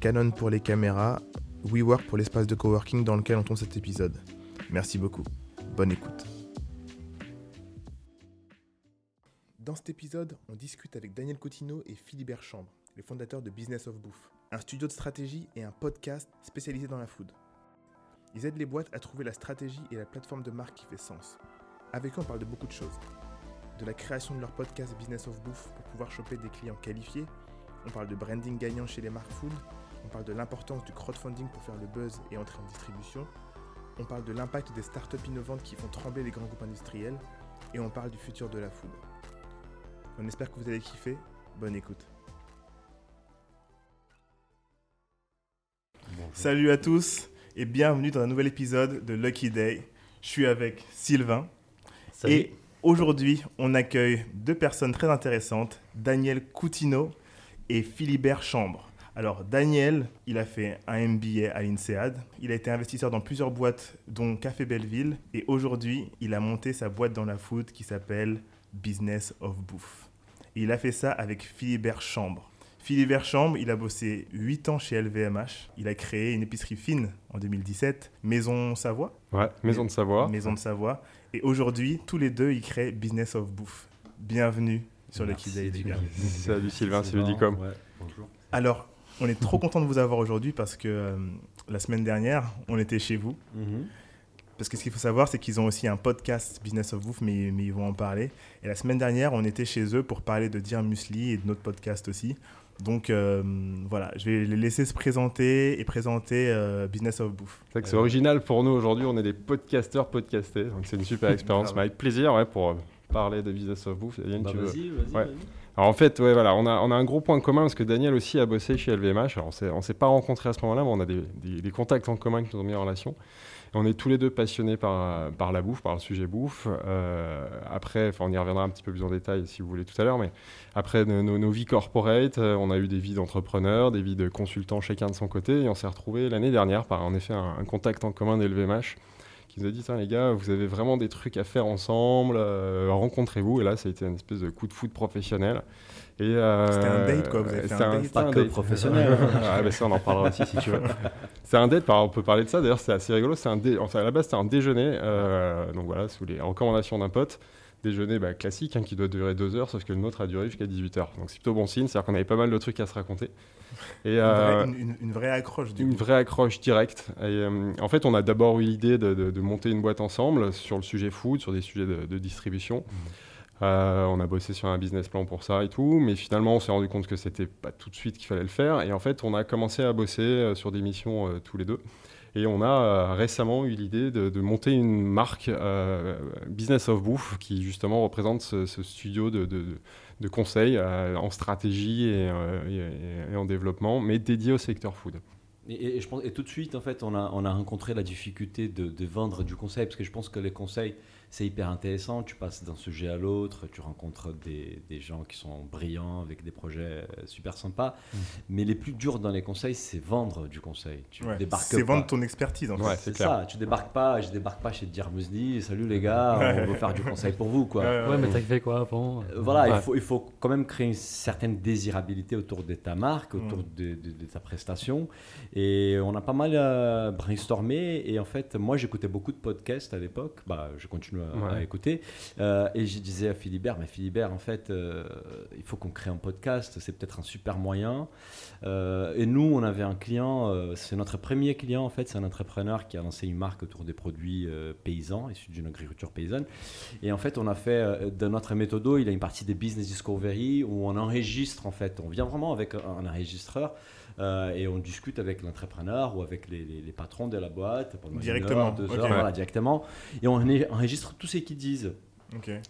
Canon pour les caméras, WeWork pour l'espace de coworking dans lequel on tourne cet épisode. Merci beaucoup. Bonne écoute. Dans cet épisode, on discute avec Daniel Coutinho et Philibert Chambre, les fondateurs de Business of Bouffe, un studio de stratégie et un podcast spécialisé dans la food. Ils aident les boîtes à trouver la stratégie et la plateforme de marque qui fait sens. Avec eux, on parle de beaucoup de choses. De la création de leur podcast Business of Bouffe pour pouvoir choper des clients qualifiés, on parle de branding gagnant chez les marques food, on parle de l'importance du crowdfunding pour faire le buzz et entrer en distribution, on parle de l'impact des startups innovantes qui font trembler les grands groupes industriels, et on parle du futur de la food. On espère que vous allez kiffer, bonne écoute. Salut à tous et bienvenue dans un nouvel épisode de Lucky Day. Je suis avec Sylvain et aujourd'hui on accueille deux personnes très intéressantes, Daniel Coutinho et Philibert Chambre. Alors Daniel, il a fait un MBA à l'INSEAD, il a été investisseur dans plusieurs boîtes dont Café Belleville et aujourd'hui il a monté sa boîte dans la food qui s'appelle Business of Bouffe. Et il a fait ça avec Philibert Chambre. Philibert Chambre, il a bossé 8 ans chez LVMH. Il a créé une épicerie fine en 2017, Maison Savoie. Ouais, Maison de Savoie. Maison de Savoie. Et aujourd'hui, tous les deux, ils créent Business of Bouffe. Bienvenue sur le Kizaï, gars. Salut Sylvain, salut Dicom. Ouais, bonjour. Alors, on est trop content de vous avoir aujourd'hui parce que euh, la semaine dernière, on était chez vous. Parce que ce qu'il faut savoir, c'est qu'ils ont aussi un podcast Business of Bouffe, mais, mais ils vont en parler. Et la semaine dernière, on était chez eux pour parler de Dear Musli et de notre podcast aussi. Donc euh, voilà, je vais les laisser se présenter et présenter euh, Business of Bouffe. C'est vrai que c'est original pour nous aujourd'hui, on est des podcasteurs podcastés, donc c'est une super expérience. Mais avec plaisir ouais, pour parler de Business of Bouffe. Yann, Bah, tu veux Alors en fait, voilà, on a, un gros point commun parce que Daniel aussi a bossé chez LVMH. Alors on on s'est pas rencontrés à ce moment-là, mais on a des, contacts en commun qui nous ont mis en relation. Et on est tous les deux passionnés par, la bouffe, par le sujet bouffe. Euh, après, on y reviendra un petit peu plus en détail si vous voulez tout à l'heure, mais après nos vies corporate, euh, on a eu des vies d'entrepreneurs, des vies de consultants chacun de son côté, et on s'est retrouvés l'année dernière par en effet un, un contact en commun d'LVMH qui nous a dit Tiens, les gars, vous avez vraiment des trucs à faire ensemble, euh, rencontrez-vous. Et là, ça a été une espèce de coup de foot professionnel. Et, euh, C'était un date, quoi, vous avez fait c'était un date. Pas un que date. professionnel. ah, bah ça, on en parlera aussi si tu veux. C'est un date, on peut parler de ça. D'ailleurs, c'est assez rigolo. C'est un dé- enfin, à la base, c'était un déjeuner. euh, donc voilà, sous les recommandations d'un pote. Déjeuner bah, classique hein, qui doit durer deux heures, sauf que le nôtre a duré jusqu'à 18 heures. Donc c'est plutôt bon signe, c'est-à-dire qu'on avait pas mal de trucs à se raconter. Et, Une, vraie, une- une- une vraie accroche du une coup. vraie accroche directe. Et, euh, en fait, on a d'abord eu l'idée de, de- de monter une boîte ensemble sur le sujet food, sur des sujets de, de distribution. Euh, on a bossé sur un business plan pour ça et tout, mais finalement, on s'est rendu compte que c'était pas tout de suite qu'il fallait le faire. Et en fait, on a commencé à bosser euh, sur des missions euh, tous les deux. Et on a euh, récemment eu l'idée de, monter une marque euh, Business of Bouffe qui justement représente ce, studio de, de, conseil euh, en stratégie et, en développement, mais dédié au secteur food. Et, je pense, et tout de suite, en fait, on a, on a rencontré la difficulté de vendre du conseil, parce que je pense que les conseils, c'est hyper intéressant. Tu passes d'un sujet à l'autre, tu rencontres des, des gens qui sont brillants, avec des projets euh, super sympas. Mais les plus durs dans les conseils, c'est vendre du conseil. Tu Ouais. débarques C'est pas. vendre ton expertise en fait. Ouais, C'est c'est clair. ça, tu débarques pas, je débarque pas chez Dire Musli, salut les gars, on veut faire du conseil pour vous quoi. Ouais, Ouais, mais t'as fait quoi avant Euh, Voilà, Ouais. il, faut, il faut quand même créer une certaine désirabilité autour de ta marque, autour Mm. de, de- de ta prestation. Et on a pas mal euh, brainstormé. Et en fait, moi, j'écoutais beaucoup de podcasts à l'époque. Bah, je continue à, à Ouais. écouter. Euh, et je disais à Philibert, mais Philibert, en fait, euh, il faut qu'on crée un podcast. C'est peut-être un super moyen. Euh, et nous, on avait un client, euh, c'est notre premier client, en fait, c'est un entrepreneur qui a lancé une marque autour des produits euh, paysans, issus d'une agriculture paysanne. Et en fait, on a fait, euh, dans notre méthodo, il a une partie des business discovery où on enregistre, en fait, on vient vraiment avec un, un enregistreur euh, et on discute avec l'entrepreneur ou avec les, les- les patrons de la boîte pendant une Directement, heure, deux heures, voilà, directement. Et on enregistre tout ce qu'ils disent.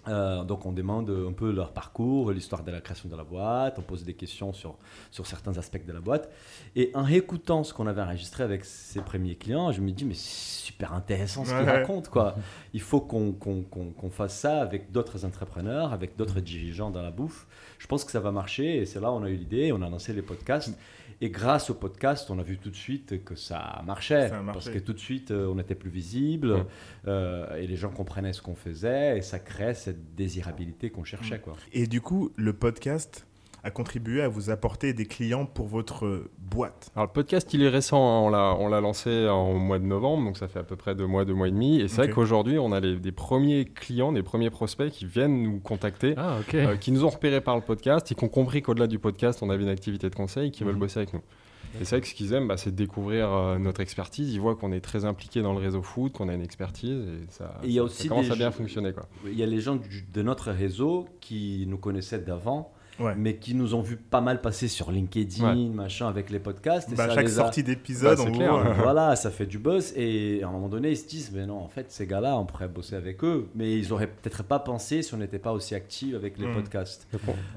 Euh, donc on demande un peu leur parcours, l'histoire de la création de la boîte, on pose des questions sur, sur certains aspects de la boîte. Et en réécoutant ce qu'on avait enregistré avec ses premiers clients, je me dis mais c'est super intéressant ce qu'ils Ouais. racontent. Quoi. Il faut qu'on qu'on- qu'on fasse ça avec d'autres entrepreneurs, avec d'autres dirigeants dans la bouffe. Je pense que ça va marcher et c'est là où on a eu l'idée, on a lancé les podcasts. Et grâce au podcast, on a vu tout de suite que ça marchait. Ça a marché. Parce que tout de suite, euh, on était plus visible euh, et les gens comprenaient ce qu'on faisait et ça crée cette désirabilité qu'on cherchait. Quoi. Et du coup, le podcast a contribué à vous apporter des clients pour votre boîte. Alors le podcast, il est récent, hein. on l'a on l'a lancé en mois de novembre, donc ça fait à peu près deux mois, deux mois et demi. Et c'est vrai qu'aujourd'hui, on a les- des premiers clients, des premiers prospects qui viennent nous contacter, Ah, euh, qui nous ont repérés par le podcast et qui ont compris qu'au-delà du podcast, on avait une activité de conseil et qui veulent Mhm. bosser avec nous. Et c'est vrai que ce qu'ils aiment, bah, c'est de découvrir euh, notre expertise. Ils voient qu'on est très impliqué dans le réseau foot, qu'on a une expertise et ça, Et y a ça- aussi ça commence à bien fonctionner. Quoi. Il y a les gens du- de notre réseau qui nous connaissaient d'avant, Ouais. mais qui nous ont vu pas mal passer sur LinkedIn, Ouais. machin, avec les podcasts. et Bah, ça chaque les a- sortie d'épisode, Bah, on clair. voit. voilà, ça fait du buzz. Et à un moment donné, ils se disent, mais non, en fait, ces gars-là, on pourrait bosser avec eux. Mais ils auraient peut-être pas pensé si on n'était pas aussi actifs avec les Mm. podcasts.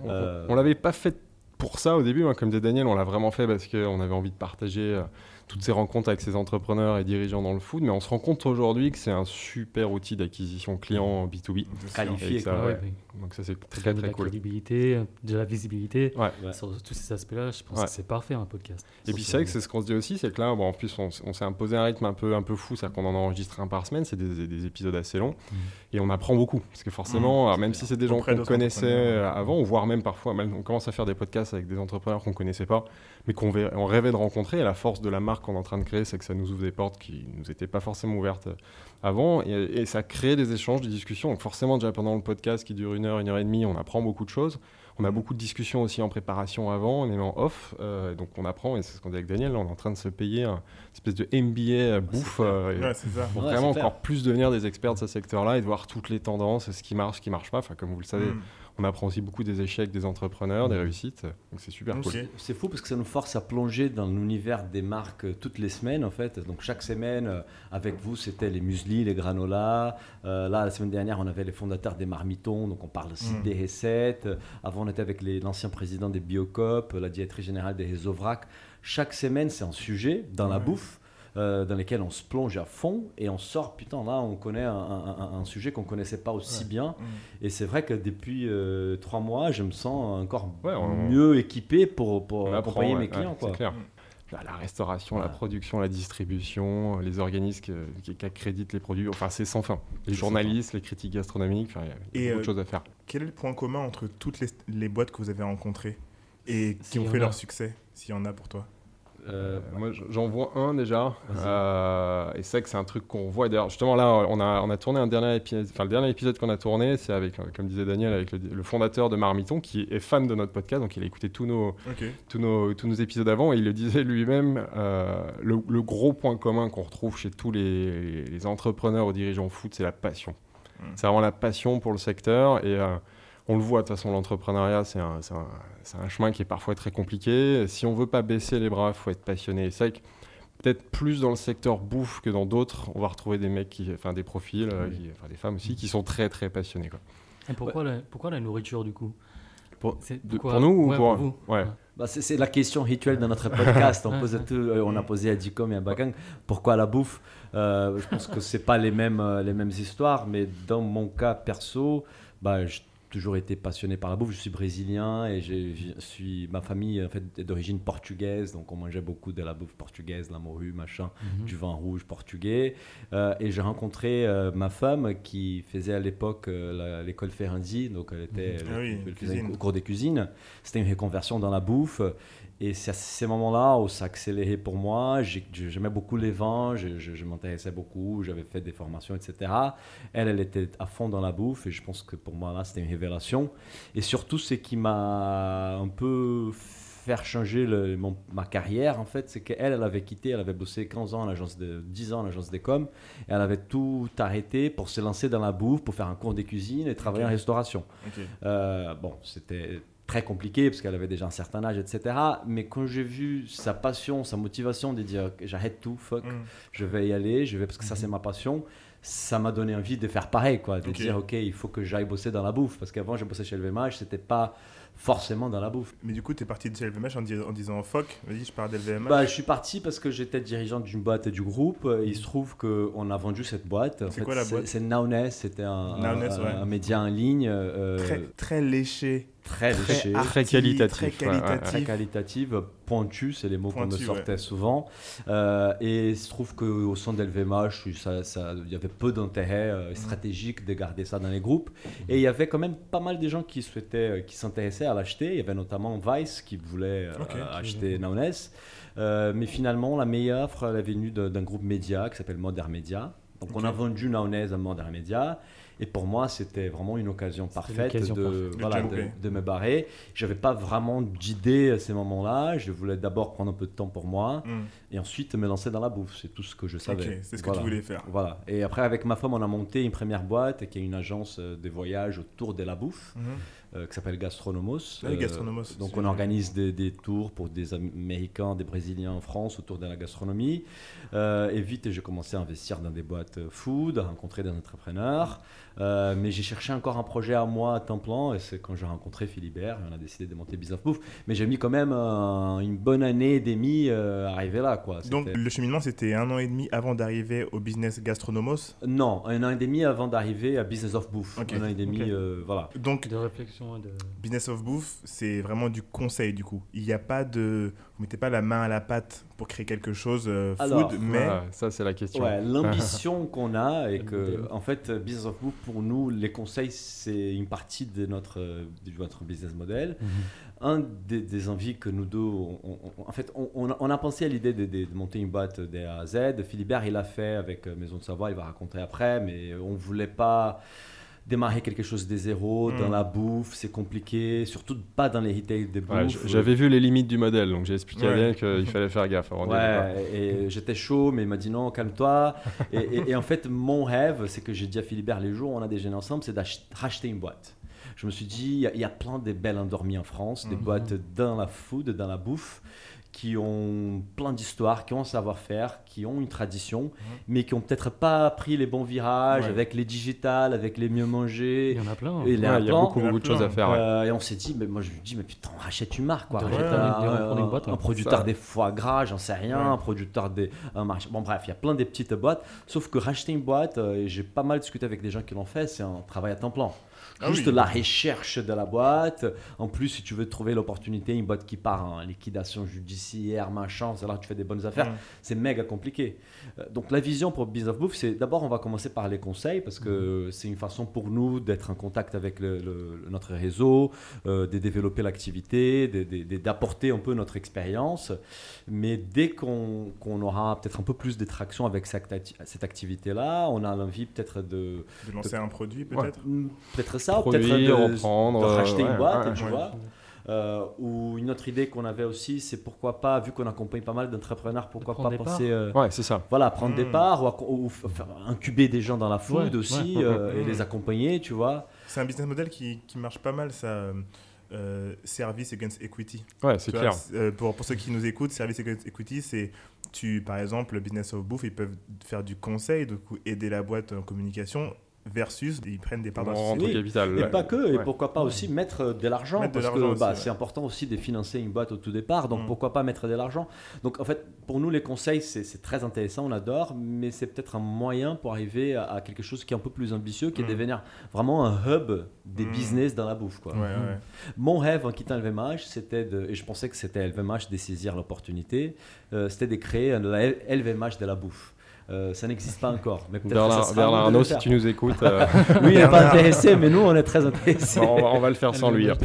On, Euh, on l'avait pas fait pour ça au début, hein, comme disait Daniel, on l'a vraiment fait parce qu'on avait envie de partager euh, toutes ces rencontres avec ces entrepreneurs et dirigeants dans le foot, mais on se rend compte aujourd'hui que c'est un super outil d'acquisition client B2B. C'est sûr. Qualifié, Et ça, quoi. Ouais. Donc ça c'est très donne de très la cool. crédibilité, de la visibilité. Ouais. Ouais. Sur tous ces aspects-là, je pense Ouais. que c'est parfait un podcast. Et puis c'est vrai que c'est ce qu'on se dit aussi, c'est que là, bon, en plus, on, s'est imposé un rythme un peu, un peu fou, c'est-à-dire qu'on en enregistre un par semaine, c'est des, des épisodes assez longs, et on apprend beaucoup. Parce que forcément, alors, même si c'est des gens qu'on connaissait euh, avant, ou voire même parfois, même, on commence à faire des podcasts avec des entrepreneurs qu'on connaissait pas, mais qu'on on rêvait de rencontrer. Et la force de la marque qu'on est en train de créer, c'est que ça nous ouvre des portes qui nous étaient pas forcément ouvertes euh, avant, et, et ça crée des échanges, des discussions. Donc forcément, déjà pendant le podcast qui dure une heure, une heure et demie, on apprend beaucoup de choses. On a beaucoup de discussions aussi en préparation avant, on est en off, euh, donc on apprend, et c'est ce qu'on dit avec Daniel, là, on est en train de se payer un espèce de MBA bouffe, euh, Ouais, c'est ça. pour Ouais, vraiment clair. encore plus devenir des experts de ce secteur-là et de voir toutes les tendances, ce qui marche, ce qui marche pas. Enfin, comme vous le savez, Mm. On apprend aussi beaucoup des échecs des entrepreneurs, des réussites, donc c'est super cool. C'est- fou parce que ça nous force à plonger dans l'univers des marques euh, toutes les semaines en fait. Donc chaque semaine euh, avec vous c'était les muesli, les granola. Euh, là la semaine dernière on avait les fondateurs des marmitons donc on parle aussi Mm. des recettes. Avant on était avec l'ancien président des Biocop, la directrice générale des Réseauvrac. Chaque semaine c'est un sujet dans la bouffe. Euh, dans lesquels on se plonge à fond et on sort, putain, là on connaît un, un- un- un sujet qu'on connaissait pas aussi bien. Mm. Et c'est vrai que depuis euh, trois mois, je me sens encore Ouais, on- mieux équipé pour, pour accompagner ouais, mes clients. ouais, quoi. C'est clair. Mm. Bah, La restauration, la production, la distribution, euh, les organismes qui, qui- accréditent les produits, enfin c'est sans fin. Les journalistes, les critiques gastronomiques, enfin, il y a Et, beaucoup euh, de choses à faire. Quel est le point commun entre toutes les, les boîtes que vous avez rencontrées et qui ont y fait a. leur succès, s'il y en a pour toi? Euh, Moi, j- j'en vois un déjà. Euh, et c'est vrai que c'est un truc qu'on voit. D'ailleurs, justement, là, on a, on a tourné un dernier épisode. Enfin, le dernier épisode qu'on a tourné, c'est avec, euh, comme disait Daniel, avec le, le fondateur de Marmiton, qui est fan de notre podcast. Donc, il a écouté tous nos, tous nos, tous nos épisodes avant. Et il le disait lui-même, euh, le, le gros point commun qu'on retrouve chez tous les, les entrepreneurs ou dirigeants foot, c'est la passion. Mm. C'est vraiment la passion pour le secteur. Et. On le voit, de toute façon, l'entrepreneuriat, c'est un, c'est un- c'est un chemin qui est parfois très compliqué. Si on veut pas baisser les bras, il faut être passionné. Et C'est vrai que peut-être plus dans le secteur bouffe que dans d'autres, on va retrouver des mecs, qui, enfin des profils, euh, Oui. qui- enfin des femmes aussi, qui sont très très passionnés. Quoi. Et pourquoi, la, pourquoi la nourriture du coup? Pour- de- nous ou Ouais, pour- vous ouais. bah, c'est, c'est la question rituelle de notre podcast. on, pose tout- euh, on a posé à Dicom et à Bakang pourquoi la bouffe? Euh, je pense que c'est pas les mêmes, les mêmes histoires, mais dans mon cas perso, bah, j'ai toujours été passionné par la bouffe. Je suis brésilien et je suis, ma famille en fait, est d'origine portugaise, donc on mangeait beaucoup de la bouffe portugaise, la morue, machin. Mhm. du vin rouge portugais. Euh, et j'ai rencontré euh, ma femme qui faisait à l'époque euh, l'école Ferenczi, donc elle, était, elle, Ah oui, elle faisait cuisine. un cours des cuisines. C'était une reconversion dans la bouffe. Et c'est à ces moments-là où ça a accéléré pour moi. J'ai- J'aimais beaucoup les vins, je, je- je m'intéressais beaucoup, j'avais fait des formations, etc. Elle, elle était à fond dans la bouffe et je pense que pour moi, là, c'était une révélation. Et surtout, ce qui m'a un peu faire changer le- mon- ma carrière, en fait, c'est qu'elle, elle avait quitté, elle avait bossé 15 ans en agence de 10 ans en agence des coms, et elle avait tout arrêté pour se lancer dans la bouffe, pour faire un cours des cuisines et travailler en restauration. Euh, bon, c'était très compliqué parce qu'elle avait déjà un certain âge, etc. Mais quand j'ai vu sa passion, sa motivation de dire j'arrête tout, fuck, Mm. je vais y aller, je vais parce que ça c'est ma passion, ça m'a donné envie de faire pareil, quoi, de dire ok, il faut que j'aille bosser dans la bouffe, parce qu'avant j'ai bossé chez LVMH, c'était pas forcément dans la bouffe. Mais du coup, tu es parti de chez LVMH en, dis- en disant fuck, vas-y, je pars d'LVMH. Bah, je suis parti parce que j'étais dirigeant d'une boîte et du groupe. et Il se trouve qu'on a vendu cette boîte. C'est quoi la boîte? C'est Nowness, c'était un, Nowness, un- ouais. un média en ligne euh, très, très léché, très très, léché, Très qualitatif, Très ouais, ouais, qualitative, pointu, c'est les mots qu'on me sortait souvent. Euh, et il se trouve qu'au sein d'LVMH, ça, ça, il y avait peu d'intérêt Mm. euh, stratégique de garder ça dans les groupes. Et il y avait quand même pas mal de gens qui souhaitaient, euh, qui s'intéressaient à l'acheter. Il y avait notamment Vice qui voulait euh, acheter. Euh, mais finalement, la meilleure offre, elle est venue d'un groupe média qui s'appelle Modern Media. Donc on a vendu Nowness à Modern Media. Et pour moi, c'était vraiment une occasion parfaite de, parfaite. De voilà, de, jumper. de me barrer. J'avais pas vraiment d'idée à ces moments-là. Je voulais d'abord prendre un peu de temps pour moi Hmm, et ensuite me lancer dans la bouffe. C'est tout ce que je savais. Ok, c'est ce que tu voulais faire. Voilà. Et après, avec ma femme, on a monté une première boîte qui est une agence euh, de voyage autour de la bouffe Mhm. euh, qui s'appelle Gastronomos. Ah oui, Gastronomos, donc, c'est- on organise des, des tours pour des Américains, des Brésiliens en France autour de la gastronomie. Euh, et vite, j'ai commencé à investir dans des boîtes euh, food, à rencontrer des entrepreneurs. Euh, mais j'ai cherché encore un projet à moi à temps plein. Et c'est quand j'ai rencontré Philibert, on a décidé de monter Business Bouffe. Mais j'ai mis quand même euh, une bonne année et demie euh, à arriver là. Quoi. Donc, le cheminement, c'était un an et demi avant d'arriver au business Gastronomos. Non, un an et demi avant d'arriver à Business of Bouffe. Ok. Un an et demi, euh, voilà. Donc, De réflexion et de. Business of Bouffe, c'est vraiment du conseil du coup. Il n'y a pas de. Vous mettez pas la main à la pâte pour créer quelque chose euh, food, Alors, mais. Voilà, ça, c'est la question. Ouais, l'ambition qu'on a et que, en fait, Business of Bouffe, pour nous, les conseils, c'est une partie de notre, de notre business model. Un des, des envies que nous deux, on- on- on- en fait, on, on a, on a pensé à l'idée de, de- de monter une boîte de A à Z. Philibert, il l'a fait avec euh, Maison de Savoie, il va raconter après, mais on voulait pas démarrer quelque chose des zéro Mm. dans la bouffe, c'est compliqué, surtout pas dans les retail de bouffe. Ouais, J'avais vu les limites du modèle, donc j'ai expliqué à Ouais. Daniel qu'il fallait faire gaffe avant. Ouais, et j'étais chaud, mais il m'a dit non, calme-toi. et, et- et en fait, mon rêve, c'est que j'ai dit à Philibert les jours où on a déjeuné ensemble, c'est d'acheter une boîte. Je me suis dit, il y a- il y, a plein de belles endormies en France, des Mhm. boîtes dans la food, dans la bouffe, qui ont plein d'histoires, qui ont un savoir-faire, qui ont une tradition, mais qui ont peut-être pas pris les bons virages Ouais. avec les digitales, avec les mieux manger. Il y en a plein. Et Ouais, il y a il y a plein. beaucoup, beaucoup de choses à faire. ouais. Euh, et on s'est dit, mais moi je lui dis, mais putain, rachète une marque, quoi. Rachète reprendre- un, une boîte, producteur Ça. des foie gras, j'en sais rien, Ouais. un producteur des. Un marché. Bon, bref, il y a plein de petites boîtes. Sauf que racheter une boîte, euh, et j'ai pas mal discuté avec des gens qui l'ont fait, c'est un travail à temps plein. Ah Juste oui. la recherche de la boîte. En plus, si tu veux trouver l'opportunité, une boîte qui part en liquidation judiciaire, machin, c'est là que tu fais des bonnes affaires Mm. c'est méga compliqué. Euh, Donc la vision pour Business of Bouffe, c'est d'abord on va commencer par les conseils parce que c'est une façon pour nous d'être en contact avec le- le- notre réseau, euh, de développer l'activité, d'apporter un peu notre expérience. Mais dès qu'on aura peut-être un peu plus de traction avec cette, acti- cette activité-là, on a l'envie peut-être de De lancer un produit peut-être? peut-être ça, ou peut-être de, reprendre, de racheter ouais, une boîte, ouais, tu ouais. vois. Euh, ou une autre idée qu'on avait aussi, c'est pourquoi pas, vu qu'on accompagne pas mal d'entrepreneurs, pourquoi pas penser, euh, Ouais, c'est ça. voilà, prendre des Mm. parts ou, faire incuber des gens dans la food Ouais, aussi ouais. euh, et les accompagner, tu vois. C'est un business model qui, qui marche pas mal, ça. euh, euh, service against equity. Ouais, c'est vois, clair. euh, pour, pour ceux qui nous écoutent, service against equity, c'est tu, par exemple, le business of bouffe, ils peuvent faire du conseil, du coup, aider la boîte en communication, versus ils prennent des parts dans la société. capital. Et ouais. pas que, et Ouais. pourquoi pas aussi mettre de l'argent, Mettre de parce l'argent que bah, ouais. c'est important aussi de financer une boîte au tout départ, donc Mm. pourquoi pas mettre de l'argent. Donc en fait, pour nous, les conseils, c'est c'est très intéressant, on adore, mais c'est peut-être un moyen pour arriver à, à quelque chose qui est un peu plus ambitieux, qui est Mm. de devenir vraiment un hub des Mm. business dans la bouffe. Quoi. Ouais, ouais. Mon rêve en quittant LVMH, c'était de, et je pensais que c'était LVMH de saisir l'opportunité, euh, c'était de créer un- LVMH de la bouffe. Euh, ça n'existe pas encore, mais Bernard, Arnault, si tu nous écoutes, euh, Lui, il n'est pas intéressé, mais nous, on est très intéressés. on, va, on va le faire sans lui. hein.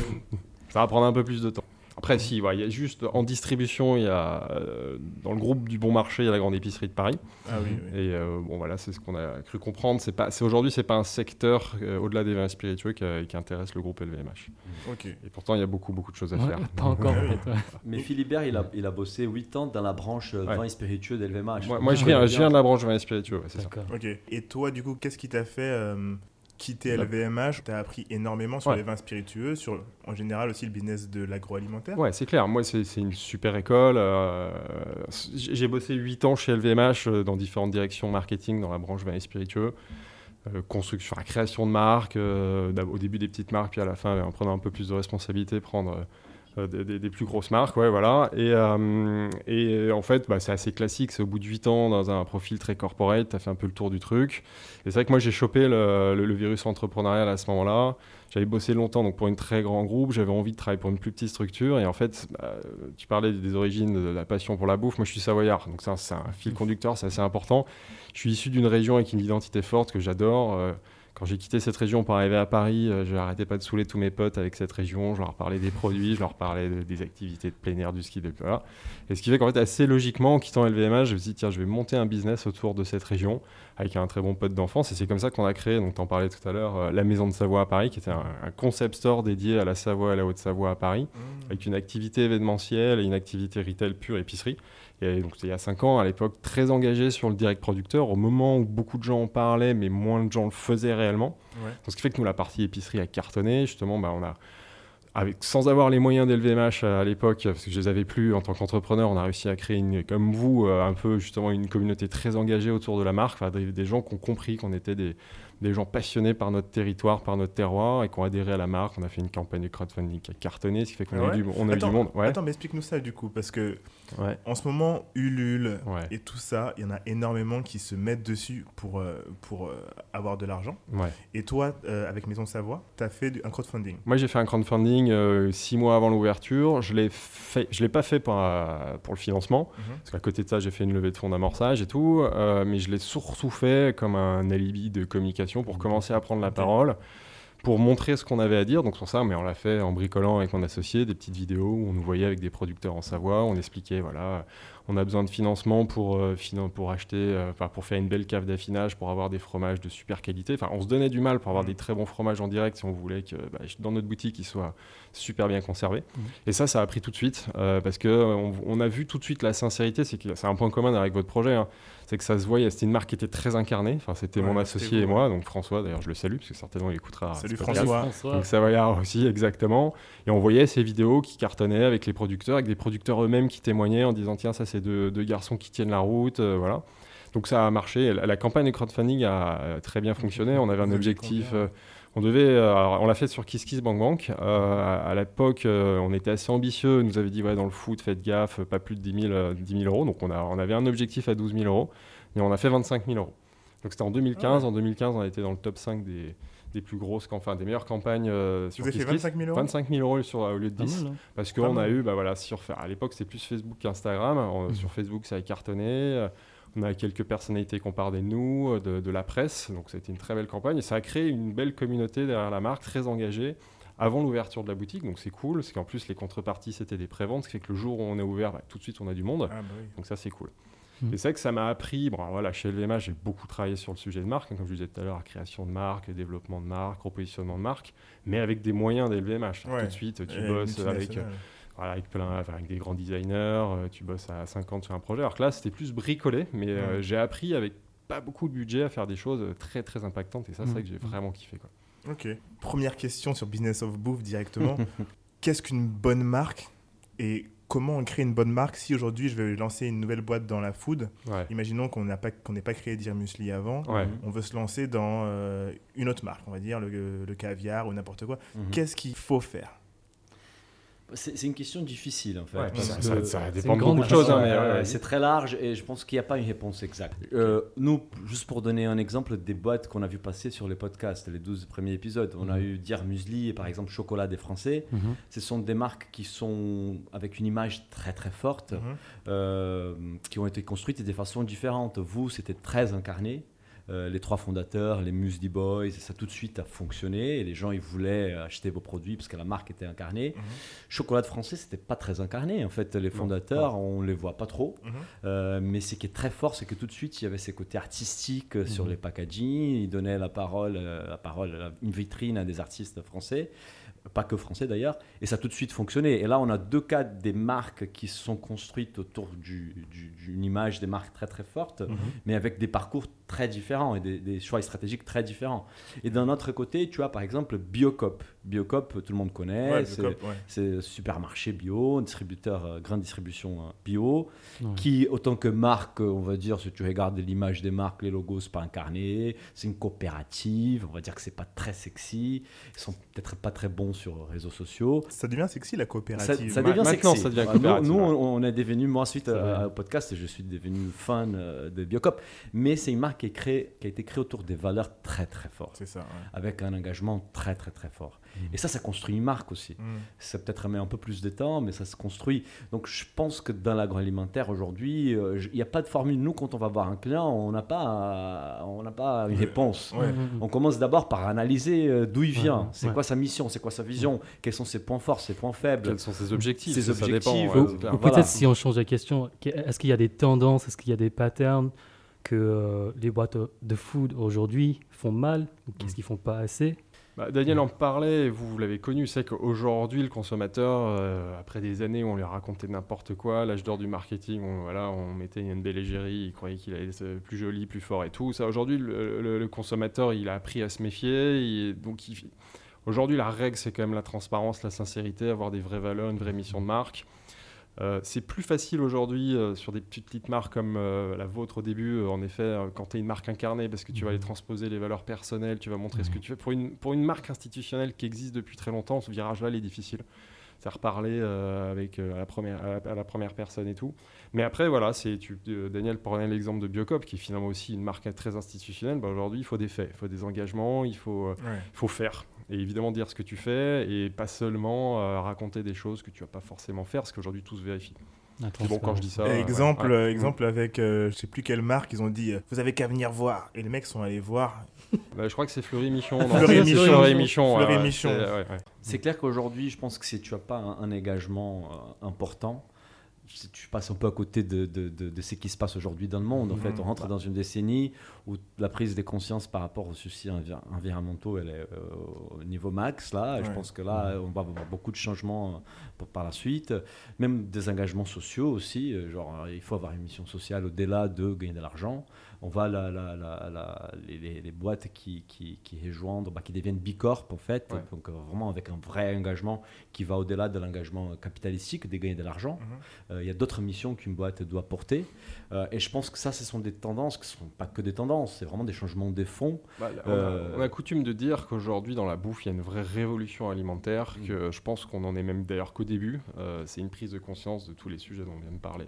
Ça va prendre un peu plus de temps. Après, si, ouais, il y a juste en distribution, il y a euh, dans le groupe du Bon Marché, il y a la grande épicerie de Paris. Ah oui, oui. Et euh, bon, voilà, c'est ce qu'on a cru comprendre. C'est pas, c'est aujourd'hui, c'est pas un secteur euh, au-delà des vins spiritueux qui, qui intéresse le groupe LVMH. Ok. Et pourtant, il y a beaucoup, beaucoup de choses à Ouais, faire. Pas encore, Ah. Mais Philibert, il a, il a bossé 8 ans dans la branche Ouais. vin et spiritueux d'LVMH. Moi, je viens, connaît je viens de la branche vin spiritueux, ouais, c'est ça. Ok. Et toi, du coup, qu'est-ce qui t'a fait euh, quitté. LVMH, tu as appris énormément sur Ouais. les vins spiritueux, sur en général aussi le business de l'agroalimentaire. Ouais, c'est clair. Moi, c'est une super école. euh, j'ai bossé 8 ans chez LVMH euh, dans différentes directions marketing dans la branche vin et spiritueux. Euh, construction, la création de marques, euh, au début des petites marques, puis à la fin, en prenant un peu plus de responsabilité, prendre des, des- plus grosses marques. Ouais, voilà. Et, euh, et en fait, bah, c'est assez classique. C'est au bout de 8 ans, dans un profil très corporate, tu as fait un peu le tour du truc. Et c'est vrai que moi, j'ai chopé le, virus entrepreneurial à ce moment-là. J'avais bossé longtemps donc pour une très grand groupe, j'avais envie de travailler pour une plus petite structure et en fait, bah, tu parlais des origines de la passion pour la bouffe. Moi, je suis savoyard, donc c'est un fil conducteur, c'est assez important. Je suis issu d'une région avec une identité forte que j'adore. Euh, quand j'ai quitté cette région pour arriver à Paris, euh, je n'arrêtais pas de saouler tous mes potes avec cette région. Je leur parlais des produits, je leur parlais de- des activités de plein air, du ski, de voilà. Et ce qui fait qu'en fait, assez logiquement, en quittant LVMH, je me suis dit, tiens, je vais monter un business autour de cette région avec un très bon pote d'enfance. Et c'est comme ça qu'on a créé, donc tu en parlais tout à l'heure, euh, la Maison de Savoie à Paris, qui était un, un concept store dédié à la Savoie et à la Haute-Savoie à Paris, Mmh. avec une activité événementielle et une activité retail pure épicerie. Et donc il y a 5 ans, à l'époque, très engagé sur le direct producteur, au moment où beaucoup de gens en parlaient, mais moins de gens le faisaient réellement. Ouais. Donc, ce qui fait que nous, la partie épicerie a cartonné. Justement, bah, on a, avec, sans avoir les moyens d'LVMH à, à l'époque, parce que je les avais plus en tant qu'entrepreneur, on a réussi à créer, une, comme vous, euh, un peu justement une communauté très engagée autour de la marque, enfin, des, des gens qui ont compris qu'on était des, des gens passionnés par notre territoire, par notre terroir, et qui ont adhéré à la marque. On a fait une campagne de crowdfunding qui a cartonné, ce qui fait qu'on a, du, on a eu Attends, du monde. Ouais, Attends, mais explique-nous ça du coup, parce que ouais, en ce moment, Ulule ouais, et tout ça, il y en a énormément qui se mettent dessus pour, euh, pour euh, avoir de l'argent. ouais. Et toi, euh, avec Maison Savoie, tu as fait du- un crowdfunding. Moi, j'ai fait un crowdfunding six mois avant l'ouverture. Je je l'ai pas fait pour, pour le financement, Mhm. parce qu'à côté de ça, j'ai fait une levée de fonds d'amorçage et tout. mais je l'ai surtout fait comme un alibi de communication pour commencer à prendre la parole, pour montrer ce qu'on avait à dire. Donc pour ça, mais on l'a fait en bricolant avec mon associé des petites vidéos où on nous voyait avec des producteurs en Savoie. On expliquait, voilà, on a besoin de financement pour, euh, finan- pour acheter, euh, pour faire une belle cave d'affinage, pour avoir des fromages de super qualité. Enfin, on se donnait du mal pour avoir Mhm. des très bons fromages en direct si on voulait que bah, dans notre boutique ils soient super bien conservés. Mhm. Et ça, ça a pris tout de suite euh, parce que euh, on, on a vu tout de suite la sincérité. C'est un point commun avec votre projet. hein. c'est que ça se voyait. C'était une marque qui était très incarnée. Enfin, c'était Ouais, mon associé et moi, donc François. D'ailleurs, je le salue parce que certainement il écoutera. Salut. François. François. Donc Savoyard aussi, exactement. Et on voyait ces vidéos qui cartonnaient avec les producteurs, avec des producteurs eux-mêmes qui témoignaient en disant tiens, ça c'est deux, deux garçons qui tiennent la route, euh, voilà. Donc ça a marché. La, la campagne de crowdfunding a très bien fonctionné. On avait un objectif. Euh, on devait, alors, on l'a fait sur KissKissBankBank. Euh, à, l'époque, euh, on était assez ambitieux. On nous avait dit ouais dans le foot, faites gaffe, pas plus de 10 000, euh, 10 000 euros. Donc on, a, on avait un objectif à 12 000 euros et on a fait 25 000 euros. Donc c'était en 2015. Ah ouais. En 2015, on a été dans le top 5 des, des plus grosses, des meilleures campagnes euh, sur Vous avez fait KissKiss. 25 000 euros 25 000 euros sur, au lieu de Pas 10. mal, hein. Parce qu'on a eu, bah voilà, sur, à l'époque c'était plus Facebook qu'Instagram. Mhm. Sur Facebook ça a cartonné. Euh, On a quelques personnalités qu'on parlait de nous, euh, de, de la presse. Donc ça a été une très belle campagne et ça a créé une belle communauté derrière la marque, très engagée. Avant l'ouverture de la boutique, donc c'est cool, c'est qu'en plus les contreparties c'était des préventes, ce qui fait que le jour où on est ouvert, bah, tout de suite on a du monde. Ah bah oui. Donc ça, c'est cool. Mhm. Et c'est vrai que ça m'a appris, bon, voilà, chez LVMH, j'ai beaucoup travaillé sur le sujet de marque, hein, comme je disais tout à l'heure, création de marque, développement de marque, repositionnement de marque, mais avec des moyens d'LVMH. Ouais. Tout de suite, tu Et bosses avec, multinationale. Voilà, avec, plein, avec des grands designers, euh, tu bosses à 50 sur un projet. Alors que là, c'était plus bricolé, mais euh, Ouais. j'ai appris avec pas beaucoup de budget à faire des choses euh, très très impactantes, et ça, c'est vrai que j'ai vraiment kiffé. Quoi. Ok. Première question sur Business of Bouffe directement. Qu'est-ce qu'une bonne marque et comment on crée une bonne marque si aujourd'hui je vais lancer une nouvelle boîte dans la food? Ouais. Imaginons qu'on n'a pas qu'on n'ait pas créé Musli avant. Ouais. On veut se lancer dans euh, une autre marque, on va dire le, le caviar ou n'importe quoi. Mhm. Qu'est-ce qu'il faut faire? C'est une question difficile en fait. Ouais, parce ça, que- ça- ça c'est dépend de beaucoup de choses. hein, Ouais, c'est très large et je pense qu'il n'y a pas une réponse exacte. Euh, nous, juste pour donner un exemple des boîtes qu'on a vu passer sur les podcasts, les 12 premiers épisodes, on a eu Dire Musli et par exemple Chocolat des Français. Mhm. Ce sont des marques qui sont avec une image très très forte, Mhm. euh, qui ont été construites de façons différentes. Vous, c'était très incarné. Euh, les trois fondateurs, les Musli Boys, ça tout de suite a fonctionné et les gens ils voulaient acheter vos produits parce que la marque était incarnée. Mhm. Chocolat de français, c'était pas très incarné. En fait, les fondateurs, on les voit pas trop. Mhm. Euh, mais ce qui est très fort, c'est que tout de suite, il y avait ces côtés artistiques euh, sur Mhm. les packaging. Ils donnaient la parole, euh, la parole, une vitrine à des artistes français, pas que français d'ailleurs. Et ça a tout de suite fonctionné. Et là, on a deux cas des marques qui se sont construites autour du- du- d'une image des marques très très forte, Mhm. mais avec des parcours très différents et des, des choix stratégiques très différents. Et d'un autre côté, tu as par exemple Biocop. Biocop, tout le monde connaît, Ouais, c'est ouais. c'est supermarché bio, distributeur, euh, grande distribution euh, bio, Ouais. qui, autant que marque, euh, on va dire, si tu regardes l'image des marques, les logos, c'est pas incarné, c'est une coopérative, on va dire que c'est pas très sexy, ils sont peut-être pas très bons sur les réseaux sociaux. Ça devient sexy la coopérative. ça devient maintenant, sexy. ça devient Nous- coopérative, Nous, on, on est devenu, moi, suite euh, au podcast, je suis devenu fan euh, de Biocop, mais c'est une marque qui, est créée, qui a été créée autour des valeurs très très fortes, C'est ça. ouais. avec un engagement très très très fort. Mm. Et ça, ça construit une marque aussi. Mm. Ça peut-être met un peu plus de temps, mais ça se construit. Donc je pense que dans l'agroalimentaire aujourd'hui, euh, il n'y a pas de formule. Nous, quand on va voir un client, on n'a pas, euh, on n'a pas une réponse. Ouais. On commence d'abord par analyser euh, d'où il vient, Ouais, c'est ouais. quoi sa mission, c'est quoi sa vision, quels sont ses points forts, ses points faibles? Quels sont ses objectifs? Ses ça, ça dépend, objectifs, ouais, ou- Voilà. peut-être si on change la question, que- est-ce qu'il y a des tendances, est-ce qu'il y a des patterns? Que euh, les boîtes de food aujourd'hui font mal ou Mm. qu'est-ce qu'ils font pas assez? Bah, Daniel en parlait, vous, vous l'avez connu, c'est qu'aujourd'hui, le consommateur, euh, après des années où on lui a raconté n'importe quoi, l'âge d'or du marketing, on, voilà, on mettait une belle égérie, il croyait qu'il allait être plus joli, plus fort et tout. Ça, aujourd'hui, le, le- le consommateur, il a appris à se méfier. il- donc, il- aujourd'hui, la règle, c'est quand même la transparence, la sincérité, avoir des vraies valeurs, une vraie mission de marque. Euh, c'est plus facile aujourd'hui euh, sur des petites, petites marques comme euh, la vôtre au début, en effet, quand tu es une marque incarnée, parce que tu vas aller transposer les valeurs personnelles, tu vas montrer ce que tu fais. Pour une, pour une marque institutionnelle qui existe depuis très longtemps, ce virage-là, il est difficile. C'est reparler euh, avec, à, la première, à, la, à la première personne et tout. Mais après, voilà, c'est tu, Daniel prenait l'exemple de Biocop, qui est finalement aussi une marque très institutionnelle. Bah, aujourd'hui, il faut des faits, il faut des engagements, il faut, Ouais. il faut faire. Et évidemment dire ce que tu fais et pas seulement euh, raconter des choses que tu vas pas forcément faire, parce qu'aujourd'hui tout se vérifie. C'est bon quand je dis ça. Euh, exemple, ouais. exemple avec, euh, je sais plus quelle marque, ils ont dit, euh, vous avez qu'à venir voir. Et les mecs sont allés voir. Bah, je crois que c'est Fleury Michon. Fleury Michon. Fleury Michon. Fleury c'est- ouais, ouais. C'est clair qu'aujourd'hui, je pense que si tu n'as pas un, un engagement euh, important, tu passes un peu à côté de, de- de- de ce qui se passe aujourd'hui dans le monde. En fait, Mhm. on rentre dans une décennie où la prise de conscience par rapport aux soucis envi- environnementaux, elle est euh, au niveau max. Là, je pense que là, on va avoir beaucoup de changements euh, pour- par la suite. Même des engagements sociaux aussi. euh, Genre, il faut avoir une mission sociale au-delà de gagner de l'argent. On voit la, la- la- la- les, les- boîtes qui, qui, qui rejoignent, bah, qui deviennent bicorp en fait. Ouais. Donc, euh, vraiment avec un vrai engagement qui va au-delà de l'engagement capitalistique de gagner de l'argent. Mhm. Euh, Il y a d'autres missions qu'une boîte doit porter. Euh, et je pense que ça, ce sont des tendances qui ne sont pas que des tendances, c'est vraiment des changements des fonds. Bah, on, a, Euh, on a coutume de dire qu'aujourd'hui, dans la bouffe, il y a une vraie révolution alimentaire, Mm. que je pense qu'on en est même d'ailleurs qu'au début. C'est une prise de conscience de tous les sujets dont on vient de parler.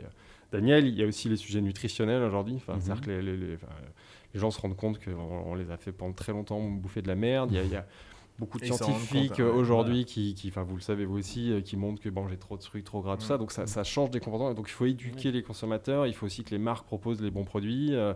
Daniel, il y a aussi les sujets nutritionnels aujourd'hui. Enfin, Mhm. C'est-à-dire que les, les- les- enfin, les gens se rendent compte qu'on on les a fait pendant très longtemps bouffer de la merde. Il y a, il y a beaucoup de Et scientifiques hein, ouais. aujourd'hui qui, qui, enfin, vous le savez vous aussi, euh, qui montrent que manger trop de trucs, trop gras, tout Mhm. ça. Donc ça, ça change des comportements. Donc il faut éduquer les consommateurs. Il faut aussi que les marques proposent les bons produits. euh,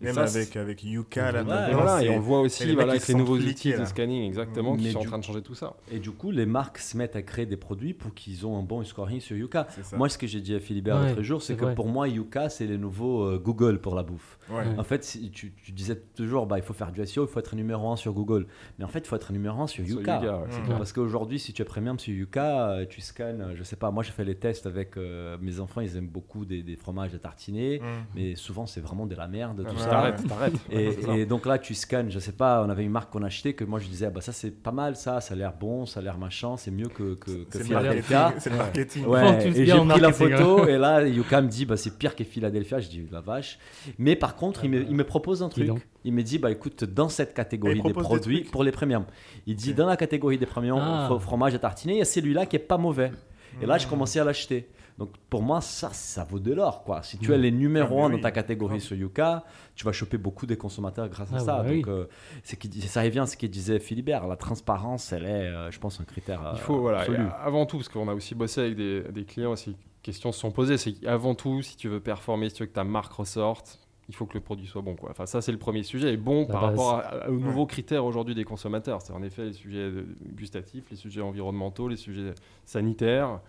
Même ça, avec, avec Yuka, là, Ouais, voilà, et on voit aussi les voilà, avec les nouveaux outils de là. scanning, exactement, qui Mais sont en train de changer tout ça. Et du coup, les marques se mettent à créer des produits pour qu'ils aient un bon scoring sur Yuka. Moi, ce que j'ai dit à Philibert Ouais, l'autre jour, c'est que vrai. pour moi, Yuka, c'est le nouveau euh, Google pour la bouffe. Ouais. Ouais. En fait, si tu, tu disais toujours, bah, il faut faire du SEO, il faut être numéro un sur Google. Mais en fait, il faut être numéro un sur Sur Yuka. Clair. Parce qu'aujourd'hui, si tu es premium sur Yuka, euh, tu scannes, euh, je sais pas, moi j'ai fait les tests avec euh, mes enfants, ils aiment beaucoup des, des fromages à tartiner, Mhm. mais souvent c'est vraiment de la merde, tout ça. T'arrêtes, t'arrêtes. Et, donc là, tu scannes, je sais pas, on avait une marque qu'on achetait que moi je disais, ah bah ça c'est pas mal, ça, ça a l'air bon, ça a l'air machin, c'est mieux que, que, que C'est le Philadelphia. C'est le marketing. Ouais, et j'ai pris la photo et là Yuka me dit bah c'est pire que Philadelphia, je dis la vache. Mais par contre, il me, il me propose un truc. Il me dit bah écoute dans cette Et catégorie des produits pour les premiums. Il dit dans la catégorie des premiums Ah. fro- fromage à tartiner, il y a celui-là qui est pas mauvais. Et là, je Mhm. commençais à l'acheter. Donc pour moi, ça, ça vaut de l'or. quoi. Si tu es les numéros Ah, 1 mais dans ta catégorie sur Yuka, tu vas choper beaucoup des consommateurs grâce à Ah, ça. bah Donc oui. euh, c'est qui- ça revient à ce que disait Philibert. La transparence, elle est, euh, je pense, un critère euh, Il faut, voilà, absolu. avant tout, parce qu'on a aussi bossé avec des, des clients, ces questions se sont posées, c'est qu'avant tout, si tu veux performer, si tu veux que ta marque ressorte, il faut que le produit soit bon. Quoi. Enfin, ça, c'est le premier sujet. Et bon La par base. rapport à- à- aux nouveaux critères aujourd'hui des consommateurs. C'est en effet les sujets gustatifs, les sujets environnementaux, les sujets sanitaires.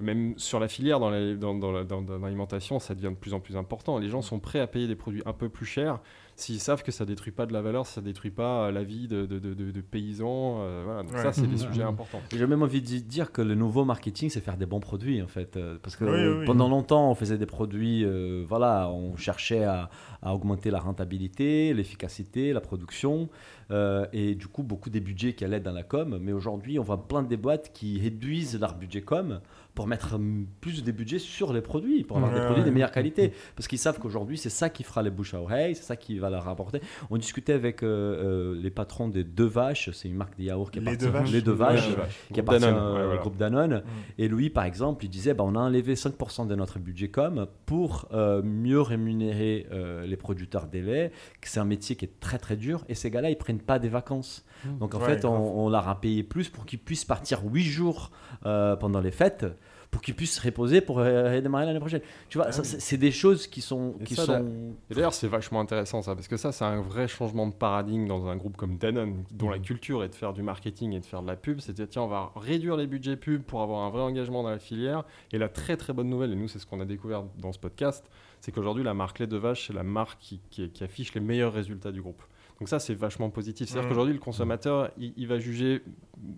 Même sur la filière, dans la- dans- dans la- dans- dans l'alimentation, ça devient de plus en plus important. Les gens sont prêts à payer des produits un peu plus chers s'ils savent que ça détruit pas de la valeur, ça détruit pas euh, la vie de, de, de- de- de paysans. euh, voilà. Donc Ouais. ça, c'est des Mhm. sujets importants. J'ai même envie de dire que le nouveau marketing, c'est faire des bons produits en fait. Euh, Parce que Oui, oui, oui. pendant longtemps, on faisait des produits, euh, voilà, on cherchait à, à augmenter la rentabilité, l'efficacité, la production, euh, et du coup, beaucoup des budgets qui allaient dans la com. Mais aujourd'hui, on voit plein de boîtes qui réduisent leur budget com pour mettre hum, plus des budgets sur les produits, pour avoir Ouais, des produits de meilleure qualité. Parce qu'ils savent qu'aujourd'hui, c'est ça qui fera les bouches à oreille, c'est ça qui va leur rapporter. On discutait avec euh, euh, les patrons des Deux Vaches, c'est une marque de yaourt qui Les appartient- Deux Vaches Les Deux Vaches Ouais, ouais. qui Groupe appartient Danone, au groupe Danone. Mm. Et lui, par exemple, il disait bah, on a enlevé 5% de notre budget com pour euh, mieux rémunérer euh, les producteurs des laits, que c'est un métier qui est très très dur. Et ces gars-là, ils prennent pas des vacances. Mm. Donc en fait, on, on leur a payé plus pour qu'ils puissent partir 8 jours pendant les fêtes. Pour qu'ils puissent se reposer pour euh, redémarrer l'année prochaine. Tu vois, Ah c'est des choses qui sont. Et Qui ça, sont... Et d'ailleurs, c'est vachement intéressant ça, parce que ça, c'est un vrai changement de paradigme dans un groupe comme Danone, dont la culture est de faire du marketing et de faire de la pub. Dire, tiens, on va réduire les budgets pub pour avoir un vrai engagement dans la filière. Et la très très bonne nouvelle, et nous, c'est ce qu'on a découvert dans ce podcast, c'est qu'aujourd'hui, la marque Lait de Vache, c'est la marque qui, qui- qui affiche les meilleurs résultats du groupe. Donc ça, c'est vachement positif. C'est-à-dire Mhm. qu'aujourd'hui, le consommateur, il, il va juger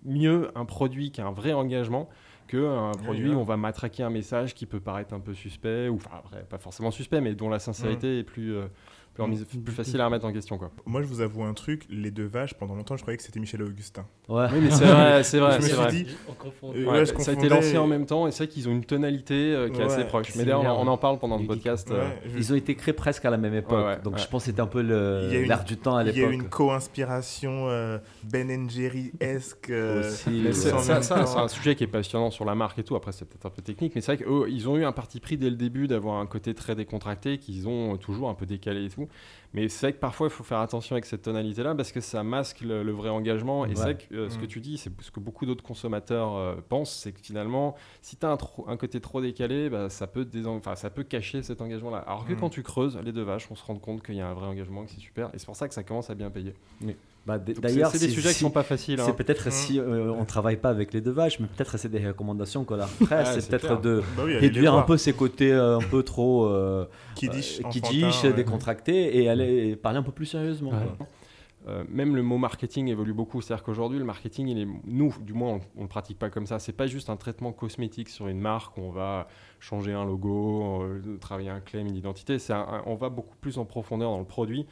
mieux un produit qui a un vrai engagement qu'un produit ouais. où on va matraquer un message qui peut paraître un peu suspect, ou enfin, après, pas forcément suspect, mais dont la sincérité est plus, euh, plus, remise- Mhm. plus facile à remettre en question. Quoi. Moi, je vous avoue un truc, les deux vaches, pendant longtemps, je croyais que c'était Michel Augustin. Ouais. Oui, mais c'est vrai, c'est vrai. je me c'est suis vrai. dit, On confond. Euh, Ouais, ouais, je ça a été lancé en même temps et c'est vrai qu'ils ont une tonalité euh, qui est assez proche. Mais d'ailleurs, on, en- on en parle pendant le podcast. euh, ouais, je- Ils ont été créés presque à la même époque. Ouais, ouais, donc ouais. je pense que c'était un peu le- Il y a une- l'air du temps à il y a l'époque. eu une co-inspiration euh, Ben Jerry-esque. euh, c'est un sujet qui est passionnant sur la marque et tout. Après, c'est peut-être un peu technique, mais c'est vrai qu'ils ont eu un parti pris dès le début d'avoir un côté très décontracté, qu'ils ont toujours un peu décalé et tout. Mais c'est vrai que parfois, il faut faire attention avec cette tonalité-là parce que ça masque le, le vrai engagement. Et Ouais. c'est vrai que euh, ce Mm. que tu dis, c'est ce que beaucoup d'autres consommateurs euh, pensent, c'est que finalement, si tu as un, côté trop décalé, bah, peut ça peut cacher cet engagement-là. Alors que Mm. quand tu creuses les deux vaches, on se rend compte qu'il y a un vrai engagement, que c'est super. Et c'est pour ça que ça commence à bien payer. Bah, D'ailleurs, c'est c'est des si- sujets qui si- sont pas faciles. C'est hein. peut-être Mm. si euh, on travaille pas avec les deux vaches, mais peut-être c'est des recommandations qu'on leur ferait. Ouais, c'est c'est peut-être de Bah oui, réduire un voir. peu ces côtés euh, un peu trop euh, Kiddish, euh, kiddish, ouais. décontractés et aller et parler un peu plus sérieusement. Ouais. quoi. Euh, même le mot marketing évolue beaucoup. C'est-à-dire qu'aujourd'hui, le marketing, il est, nous, du moins, on ne le pratique pas comme ça. C'est pas juste un traitement cosmétique sur une marque où on va changer un logo, euh, travailler un claim, une identité. C'est un- un- on va beaucoup plus en profondeur dans le produit.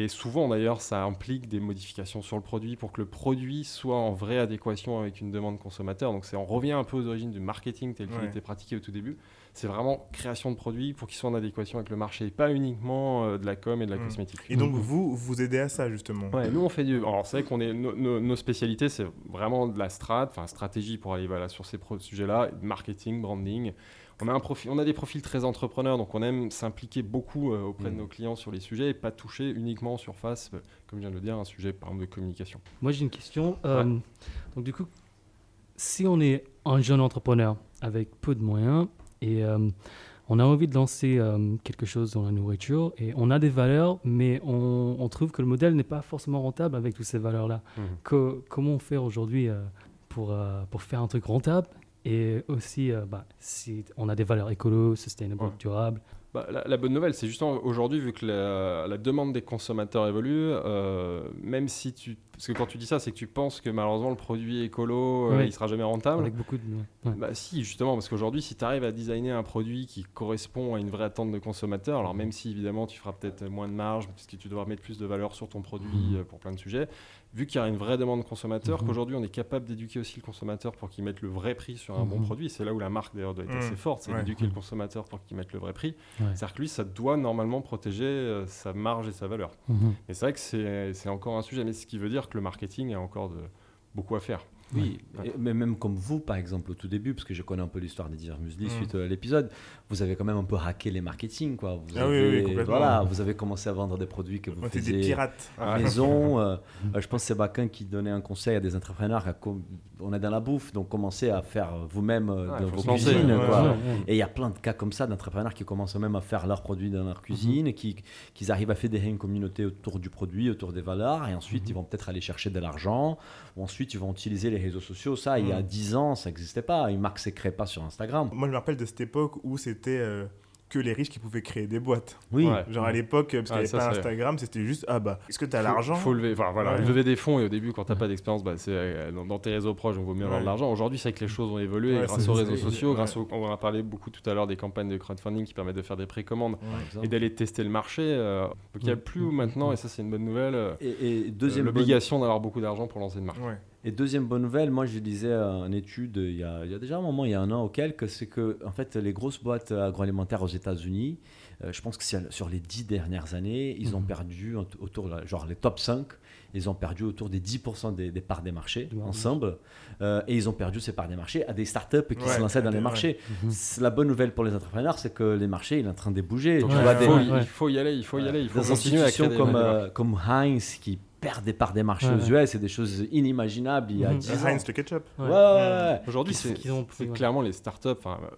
Et souvent, d'ailleurs, ça implique des modifications sur le produit pour que le produit soit en vraie adéquation avec une demande consommateur. Donc, on revient un peu aux origines du marketing tel qu'il Ouais. était pratiqué au tout début. C'est vraiment création de produits pour qu'ils soient en adéquation avec le marché, et pas uniquement euh, de la com et de la Mm. cosmétique. Et donc, vous, vous aidez à ça, justement. Ouais, nous on fait du. Alors c'est vrai qu'on est no- no- nos spécialités, c'est vraiment de la strat, enfin stratégie pour aller voilà, sur ces sujets-là, marketing, branding. On a un profil, on a des profils très entrepreneurs, donc on aime s'impliquer beaucoup euh, auprès de Mhm. nos clients sur les sujets et pas toucher uniquement en surface, euh, comme je viens de le dire, un sujet par exemple de communication. Moi, j'ai une question. Euh, Donc, du coup, si on est un jeune entrepreneur avec peu de moyens et on a envie de lancer quelque chose dans la nourriture et on a des valeurs, mais on, on trouve que le modèle n'est pas forcément rentable avec toutes ces valeurs-là. Mhm. Que- comment on fait aujourd'hui pour, pour faire un truc rentable et aussi, euh, bah, si on a des valeurs écolo, sustainable, Ouais. durables. Bah, la, la bonne nouvelle, c'est justement aujourd'hui, vu que la, la demande des consommateurs évolue, euh, même si tu. Parce que quand tu dis ça, c'est que tu penses que malheureusement le produit écolo, euh, Oui. il sera jamais rentable. Avec beaucoup de. ouais. Bah si, justement, parce qu'aujourd'hui, si tu arrives à designer un produit qui correspond à une vraie attente de consommateur, alors même si évidemment tu feras peut-être moins de marge, puisque tu devras mettre plus de valeur sur ton produit euh, pour plein de sujets, vu qu'il y a une vraie demande consommateur, Mhm. qu'aujourd'hui on est capable d'éduquer aussi le consommateur pour qu'il mette le vrai prix sur un bon Mhm. produit, c'est là où la marque d'ailleurs doit être Mhm. assez forte, c'est Ouais. d'éduquer le consommateur pour qu'il mette le vrai prix. Ouais. C'est-à-dire que lui, ça doit normalement protéger euh, sa marge et sa valeur. Mhm. Et c'est vrai que c'est c'est encore un sujet, mais ce qui veut dire le marketing a encore beaucoup à faire. Oui, Ouais. mais même comme vous, par exemple, au tout début, parce que je connais un peu l'histoire des divers muesli Mm. suite à l'épisode, vous avez quand même un peu hacké les marketing, quoi. Vous Ah oui, avez, oui, complètement. voilà, vous avez commencé à vendre des produits que vous On était des faisiez pirates. à maison. euh, euh, je pense que c'est Bakin qui donnait un conseil à des entrepreneurs. à on est dans la bouffe, donc commencez à faire vous-même euh, dans faut vos cuisines. ouais, quoi. ouais. Et il y a plein de cas comme ça d'entrepreneurs qui commencent même à faire leurs produits dans leur cuisine, qui, qui arrivent à fédérer une communauté autour du produit, autour des valeurs, et ensuite ils vont peut-être aller chercher de l'argent, ou ensuite ils vont utiliser les réseaux sociaux. Ça, il y a Mhm. 10 ans, ça n'existait pas. Une marque ne créée pas sur Instagram. Moi, je me rappelle de cette époque où c'était euh, que les riches qui pouvaient créer des boîtes. Oui. Ouais. Genre à l'époque, parce qu'il n'y avait ça, pas Instagram, c'était juste ah bah, est-ce que tu as l'argent Faut lever, enfin, voilà, Ouais. lever des fonds et au début, quand t'as pas d'expérience, bah, c'est euh, dans, dans tes réseaux proches, on vaut mieux avoir de l'argent. Aujourd'hui, c'est que les choses ont évolué Ouais, grâce aux réseaux sociaux, ouais. grâce au, on en a parlé beaucoup tout à l'heure des campagnes de crowdfunding qui permettent de faire des précommandes et d'aller tester le marché. euh, donc il n'y a Mm. plus maintenant, et ça c'est une bonne nouvelle, euh, Et, et deuxième bonne- l'obligation d'avoir beaucoup d'argent pour lancer une marque. Et deuxième bonne nouvelle, moi je lisais une étude il y, a, il y a déjà un moment, il y a un an ou quelques, c'est que en fait les grosses boîtes agroalimentaires aux États-Unis, euh, je pense que c'est sur les dix dernières années, ils ont Mhm. perdu autour, genre les top 5, ils ont perdu autour des 10% des, des parts des marchés ensemble, euh, et ils ont perdu ces parts des marchés à des startups qui Ouais, se lançaient dans les marchés. Mhm. C'est La bonne nouvelle pour les entrepreneurs, c'est que les marchés, il est en train de bouger. Donc Tu Ouais, il, des, faut, ouais. il faut y aller, il faut y aller, il faut des continuer à créer des comme, euh, comme Heinz qui perdent des parts des marchés Ouais, aux US, c'est des choses inimaginables il y a Mhm. 10 ans. Heinz le ketchup. Ouais, Ouais. ouais, ouais, Aujourd'hui, c'est clairement les startups,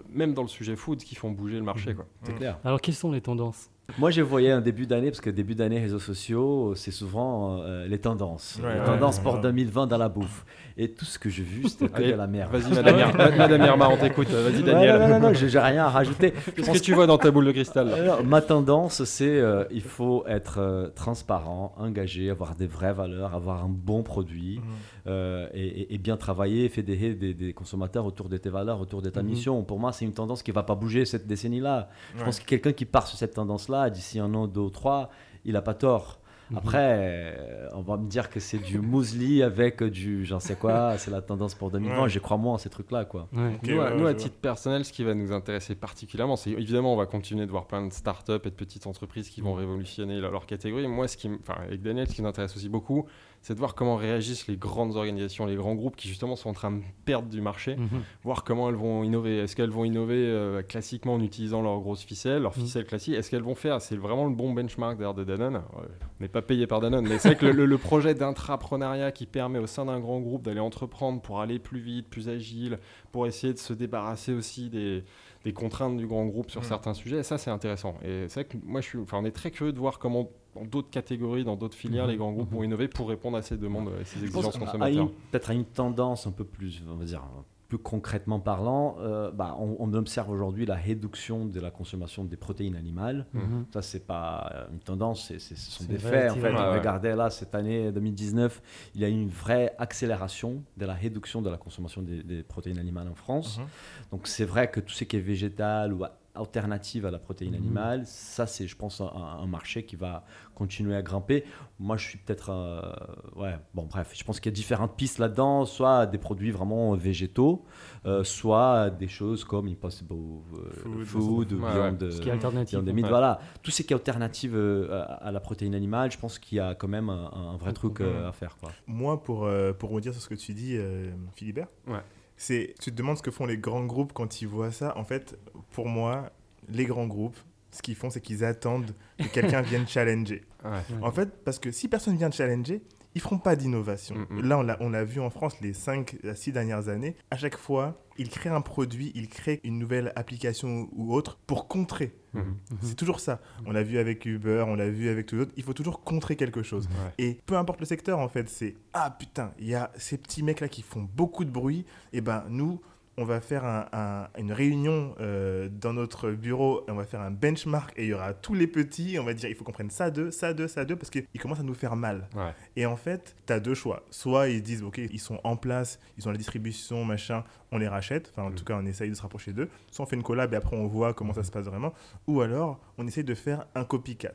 même dans le sujet food, qui font bouger le marché. Mhm. Quoi. c'est clair. Alors, quelles sont les tendances? Moi, je voyais un début d'année, parce que début d'année, réseaux sociaux, c'est souvent euh, les tendances. Ouais, les ouais, tendances ouais, pour ouais. 2020 dans la bouffe. Et tout ce que j'ai vu, c'était que de la merde. Vas-y, Madame, Irma, Madame Irma, on t'écoute. Vas-y, Daniel. non, non, non, j'ai j'ai rien à rajouter. Qu'est-ce que tu vois dans ta boule de cristal là? Alors, ma tendance, c'est euh, il faut être euh, transparent, engagé, avoir des vraies valeurs, avoir un bon produit Mhm. Euh, et, et- et bien travailler, fédérer des, des consommateurs autour de tes valeurs, autour de ta Mhm. mission. Pour moi, c'est une tendance qui va pas bouger cette décennie-là. Je Ouais. pense que quelqu'un qui part sur cette tendance-là, d'ici un an, deux ou trois, il a pas tort. Mhm. Après, euh, on va me dire que c'est du muesli avec du j'en sais quoi, c'est la tendance pour 2020. Ouais. Je crois moins en ces trucs-là, quoi. Ouais. Nous, à, ouais, nous, ouais, à je titre personnel, ce qui va nous intéresser particulièrement, c'est évidemment, on va continuer de voir plein de startups et de petites entreprises qui vont révolutionner leur, leur catégorie. Moi, ce qui, enfin, avec Daniel, ce qui nous intéresse aussi beaucoup, c'est de voir comment réagissent les grandes organisations, les grands groupes qui justement sont en train de perdre du marché, Mhm. voir comment elles vont innover. Est-ce qu'elles vont innover euh, classiquement en utilisant leurs grosses ficelles, leurs Mhm. ficelles classiques? Est-ce qu'elles vont faire C'est vraiment le bon benchmark d'ailleurs de Danone. Ouais, on n'est pas payé par Danone, mais c'est vrai que le, le- le projet d'intrapreneuriat qui permet au sein d'un grand groupe d'aller entreprendre pour aller plus vite, plus agile, pour essayer de se débarrasser aussi des, des contraintes du grand groupe sur Mhm. certains sujets, ça c'est intéressant. Et c'est vrai que moi je suis, enfin, on est très curieux de voir comment dans d'autres catégories, dans d'autres filières, Mhm. les grands groupes vont innover pour répondre à ces demandes, à ces exigences consommateurs. peut-être à une tendance un peu plus, on va dire, plus concrètement parlant, euh, bah, on, on observe aujourd'hui la réduction de la consommation des protéines animales. Mhm. Ça, c'est pas euh, une tendance, ce sont des faits. En fait, ouais, ouais. regardez là, cette année 2019, il y a eu une vraie accélération de la réduction de la consommation des, des protéines animales en France. Mhm. Donc, c'est vrai que tout ce qui est végétal ou alternative à la protéine Mhm. animale, ça, c'est, je pense, un, un marché qui va continuer à grimper. Moi, je suis peut-être. euh, ouais, bon, bref, je pense qu'il y a différentes pistes là-dedans, soit des produits vraiment végétaux, euh, soit des choses comme Impossible euh, Food, Food, ouais, viande. ouais. Ce qui est alternatif. viande de ouais. voilà. Tout ce qui est alternative euh, à, à la protéine animale, je pense qu'il y a quand même un, un vrai truc euh, Mhm. à faire. Quoi. Moi, pour, euh, pour redire sur ce que tu dis, euh, Philibert, Ouais. C'est, tu te demandes ce que font les grands groupes quand ils voient ça. En fait, pour moi, les grands groupes, ce qu'ils font, c'est qu'ils attendent que quelqu'un vienne challenger. Ouais. En fait, parce que si personne vient challenger, ils feront pas d'innovation. Mm, mm. Là, on l'a, on l'a vu en France les 5 à 6 dernières années. À chaque fois, ils créent un produit, ils créent une nouvelle application ou autre pour contrer. Mhm. C'est toujours ça. On l'a vu avec Uber, on l'a vu avec tous les autres. Il faut toujours contrer quelque chose. Ouais. Et peu importe le secteur, en fait, c'est Ah putain, il y a ces petits mecs-là qui font beaucoup de bruit. Et ben, nous, on va faire un- un- une réunion euh, dans notre bureau, et on va faire un benchmark et il y aura tous les petits. On va dire il faut qu'on prenne ça d'eux, ça d'eux, ça d'eux, parce qu'ils commencent à nous faire mal. Ouais. Et en fait, tu as deux choix. Soit ils disent Ok, ils sont en place, ils ont la distribution, machin, on les rachète. Enfin, en Mm. tout cas, on essaye de se rapprocher d'eux. Soit on fait une collab et après on voit comment ça se passe vraiment. Ou alors, on essaye de faire un copycat.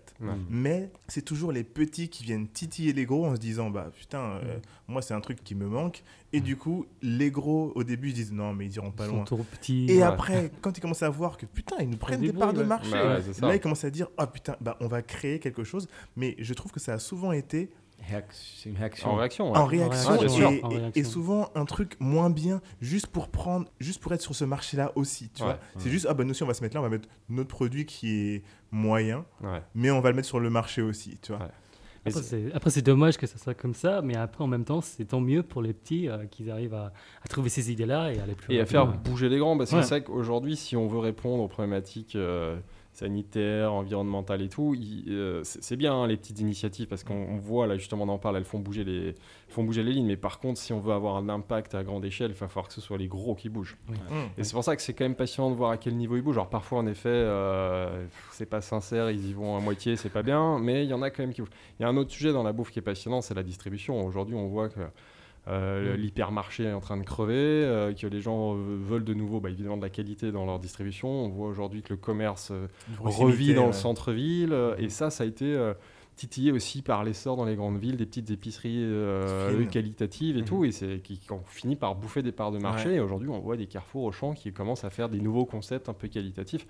Mais c'est toujours les petits qui viennent titiller les gros en se disant bah putain euh, moi c'est un truc qui me manque et du coup les gros au début ils disent non mais ils iront pas Ils sont loin trop petits. et Ouais. après quand ils commencent à voir que putain ils nous prennent des parts de marché Bah ouais, là ils commencent à dire oh putain bah on va créer quelque chose mais je trouve que ça a souvent été C'est une réaction. En réaction, ouais. en réaction, et, et- En et réaction. souvent un truc moins bien juste pour prendre juste pour être sur ce marché là aussi tu Ouais, vois c'est juste ah bah nous aussi on va se mettre là on va mettre notre produit qui est moyen Ouais. mais on va le mettre sur le marché aussi tu vois Après, c'est- c'est c'est dommage que ça soit comme ça, mais après, en même temps, c'est tant mieux pour les petits euh, qu'ils arrivent à, à trouver ces idées-là et à aller plus Et à faire bouger les grands, parce que Ouais. c'est vrai qu'aujourd'hui, si on veut répondre aux problématiques euh, sanitaires, environnementales et tout, euh, c'est bien hein, les petites initiatives parce qu'on voit là justement on en parle, elles font bouger les font bouger les lignes. Mais par contre, si on veut avoir un impact à grande échelle, il va falloir que ce soit les gros qui bougent. Mmh. Et c'est pour ça que c'est quand même passionnant de voir à quel niveau ils bougent. Alors parfois en effet, euh, c'est pas sincère, ils y vont à moitié, c'est pas bien, mais il y en a quand même qui bougent. Il y a un autre sujet dans la bouffe qui est passionnant, c'est la distribution. Aujourd'hui, on voit que euh, mm. L'hypermarché est en train de crever, euh, que les gens veulent de nouveau bah, évidemment de la qualité dans leur distribution. On voit aujourd'hui que le commerce euh, revit dans le centre-ville. Et ça, ça a été titillé aussi par l'essor dans les grandes villes des petites épiceries qualitatives et mm. tout, et qui, qui, ont fini par bouffer des parts de marché. Et aujourd'hui, on voit des carrefours au champ qui commencent à faire des nouveaux concepts un peu qualitatifs.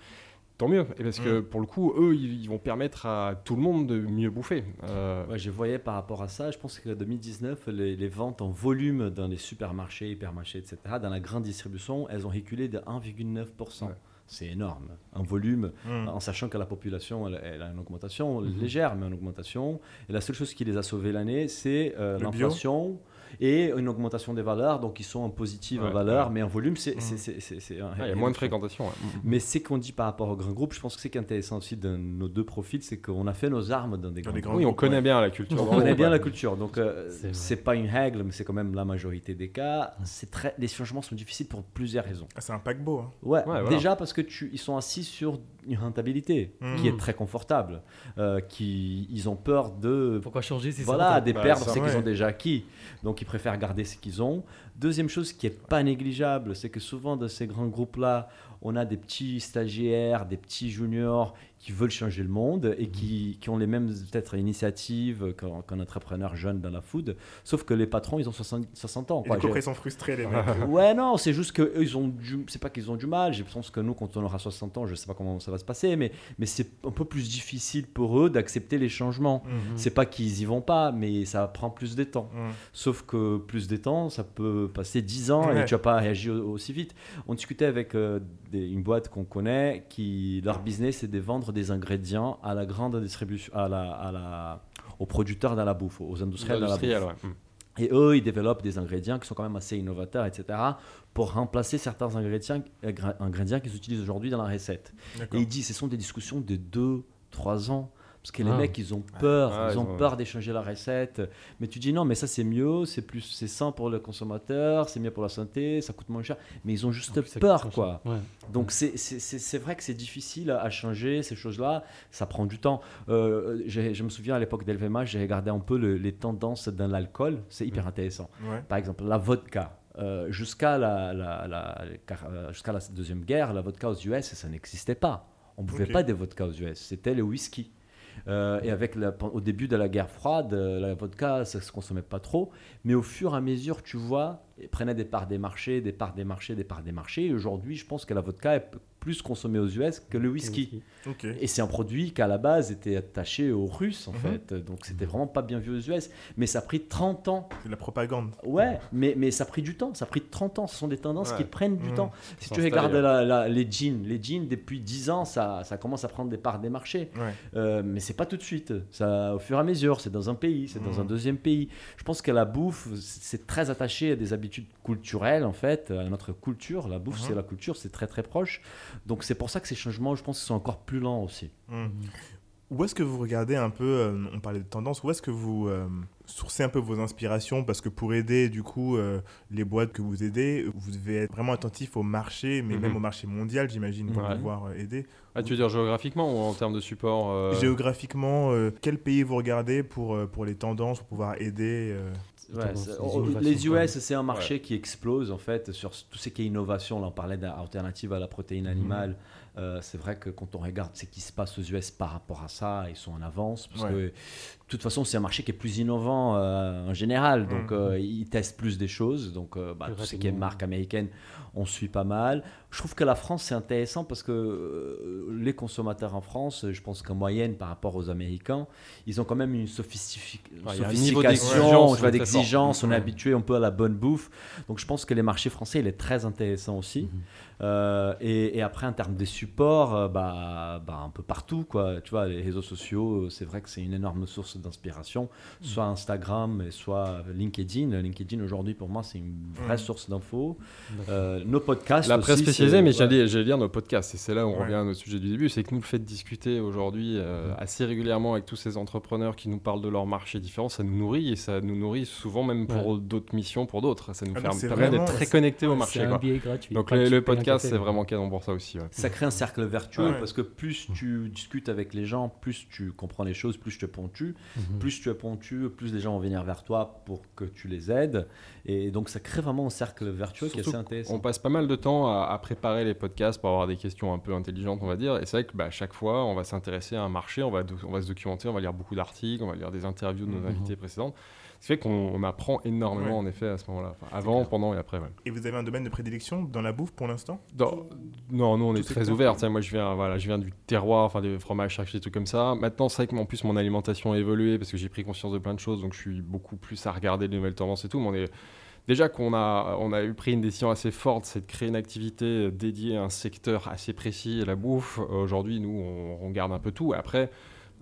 Tant mieux, parce que mm. pour le coup, eux, ils, vont permettre à tout le monde de mieux bouffer. Euh... je voyais par rapport à ça, je pense que 2019, les, ventes en volume dans les supermarchés, hypermarchés, etc., dans la grande distribution, elles ont reculé de 1,9%. C'est énorme. En volume, mm. en sachant que la population elle, a une augmentation mm-hmm. légère, mais une augmentation. Et la seule chose qui les a sauvés l'année, c'est euh, l'inflation et une augmentation des valeurs, donc ils sont en positive en valeur, mais en volume, c'est. il y a moins de fréquentation. Mais c'est qu'on dit par rapport au grand groupe, je pense que c'est intéressant aussi de nos deux profils, c'est qu'on a fait nos armes dans des grands, groupes. Oui, on connaît bien la culture. On connaît bien la culture, donc euh, c'est pas une règle, mais c'est quand même la majorité des cas. C'est très, les changements sont difficiles pour plusieurs raisons. Ah, c'est un paquebot. Hein. Ouais, déjà parce que tu, ils sont assis sur une rentabilité qui est mmh. très confortable, euh, qui ils ont peur de. Pourquoi changer si Voilà, des perdre ce qu'ils ont déjà acquis. Donc ils préfèrent garder ce qu'ils ont. Deuxième chose qui est pas négligeable, c'est que souvent dans ces grands groupes-là, on a des petits stagiaires, des petits juniors qui veulent changer le monde et qui, qui ont les mêmes peut-être initiatives qu'un entrepreneur jeune dans la food. Sauf que les patrons, ils ont 60, 60 ans. Quoi. ils sont frustrés, les mecs. ouais, non, c'est juste que ils ont du... c'est pas qu'ils ont du mal. Je pense que nous, quand on aura 60 ans, je sais pas comment ça va se passer, mais, mais c'est un peu plus difficile pour eux d'accepter les changements. Mhm. C'est pas qu'ils y vont pas, mais ça prend plus de temps. Mhm. Sauf que plus de temps, ça peut passer 10 ans et tu vas pas réagir aussi vite. On discutait avec euh, une boîte qu'on connaît qui, leur business, c'est de vendre des ingrédients à la grande distribution, à la, à la, aux producteurs dans la bouffe, aux industriels la bouffe. Hmm. Et eux, ils développent des ingrédients qui sont quand même assez innovateurs, etc., pour remplacer certains ingrédients, ingrédients qu'ils utilisent aujourd'hui dans la recette. Et ils disent, ce sont des discussions de 2-3 ans. Parce que les ah. mecs, ils ont peur, ah, ils, ont, peur d'échanger la recette. Mais tu dis non, mais ça c'est mieux, c'est plus, c'est sain pour le consommateur, c'est mieux pour la santé, ça coûte moins cher. Mais ils ont juste peur, quoi. Donc c'est vrai que c'est difficile à changer ces choses-là. Ça prend du temps. Euh, je me souviens à l'époque d'LVMH, j'ai regardé un peu les tendances dans l'alcool. C'est hyper intéressant. Par exemple, la vodka. Euh, jusqu'à la, la, euh, jusqu'à la deuxième guerre, la vodka aux US, ça n'existait pas. On ne pouvait pas des vodka aux US, c'était le whisky. Euh, et avec au début de la guerre froide, euh, la vodka, ça se consommait pas trop. Mais au fur et à mesure, tu vois, prenait des parts des marchés, des parts des marchés, des parts des marchés. Et aujourd'hui, je pense que la vodka est plus consommée aux US que le whisky. Et c'est un produit qui à la base était attaché aux Russes en mhm. fait, donc c'était vraiment pas bien vu aux US. Mais ça a pris 30 ans. C'est la propagande. Ouais, mais, mais ça a pris du temps, ça a pris 30 ans. Ce sont des tendances qui prennent du mhm. temps. Si tu regardes la, les jeans, les jeans depuis 10 ans, ça, ça commence à prendre des parts des marchés. Euh, mais c'est pas tout de suite. Ça, au fur et à mesure, c'est dans un pays, c'est dans mhm. un deuxième pays. Je pense que la bouffe, c'est très attaché à des habitudes culturelles en fait, à notre culture. La bouffe, c'est la culture, c'est très très proche. Donc c'est pour ça que ces changements, je pense, sont encore plus lents aussi. Mmh. Où est-ce que vous regardez un peu, euh, on parlait de tendance, où est-ce que vous euh, sourcez un peu vos inspirations? Parce que pour aider du coup euh, les boîtes que vous aidez, vous devez être vraiment attentif au marché, mais mmh. même au marché mondial, j'imagine, pour pouvoir aider. Ah, tu veux dire géographiquement ou en termes de support Géographiquement, quel pays vous regardez pour, pour les tendances, pour pouvoir aider les US, c'est un marché qui explose en fait sur tout ce qui est innovation. Là, on parlait d'alternative à la protéine animale. Euh, c'est vrai que quand on regarde ce qui se passe aux US par rapport à ça, ils sont en avance. Parce que, de toute façon, c'est un marché qui est plus innovant euh, en général. Donc, mmh. euh, ils testent plus des choses. Donc, bah, tout ce qui est marque américaine, on suit pas mal. Je trouve que la France, c'est intéressant parce que les consommateurs en France, je pense qu'en moyenne, par rapport aux Américains, ils ont quand même une sophistication, d'exigence. On est habitué un peu à la bonne bouffe. Donc, je pense que les marchés français, il est très intéressant aussi. Mmh. Euh, et, après, en termes des supports, euh, bah, bah, un peu partout. Quoi. Tu vois, les réseaux sociaux, euh, c'est vrai que c'est une énorme source d'inspiration, mm. soit Instagram, soit LinkedIn. LinkedIn, aujourd'hui, pour moi, c'est une vraie mm. source d'infos. nos podcasts. La presse aussi, spécialisé, mais ouais. j'allais j'allais dire nos podcasts. Et c'est là où on Ouais. revient à notre sujet du début. C'est que nous, le fait de discuter aujourd'hui euh, assez régulièrement avec tous ces entrepreneurs qui nous parlent de leur marché différent, ça nous nourrit et ça nous nourrit souvent même pour d'autres missions, pour d'autres. Ça nous Ah, fait- permet d'être très connectés au marché. quoi. gratuit. Donc le, podcast, c'est vraiment canon pour ça aussi. ouais. Ça crée un cercle vertueux Ouais. parce que plus tu discutes avec les gens, plus tu comprends les choses, plus tu es pontu. Mhm. Plus tu es plus les gens vont venir vers toi pour que tu les aides. Et donc ça crée vraiment un cercle vertueux qui est assez intéressant. On passe pas mal de temps à, à préparer les podcasts pour avoir des questions un peu intelligentes, on va dire. Et c'est vrai que bah, chaque fois, on va s'intéresser à un marché, on va, do- on va se documenter, on va lire beaucoup d'articles, on va lire des interviews de nos Mhm. invités précédents. Ce qui fait qu'on on apprend énormément, Ouais. en effet, à ce moment-là. Enfin, avant, clair. pendant et après. ouais. Et vous avez un domaine de prédilection dans la bouffe pour l'instant? Dans- Non, nous on Tout est très ouverts. Moi je viens, voilà, je viens du terroir, enfin des fromages, charcuteries, des trucs comme ça. Maintenant, c'est vrai que en plus mon alimentation a évolué parce que j'ai pris conscience de plein de choses, donc je suis beaucoup plus à regarder les nouvelles tendances et tout. Mais on est déjà qu'on a, on a eu pris une décision assez forte, c'est de créer une activité dédiée à un secteur assez précis, la bouffe. Aujourd'hui, nous on, on regarde un peu tout. Après.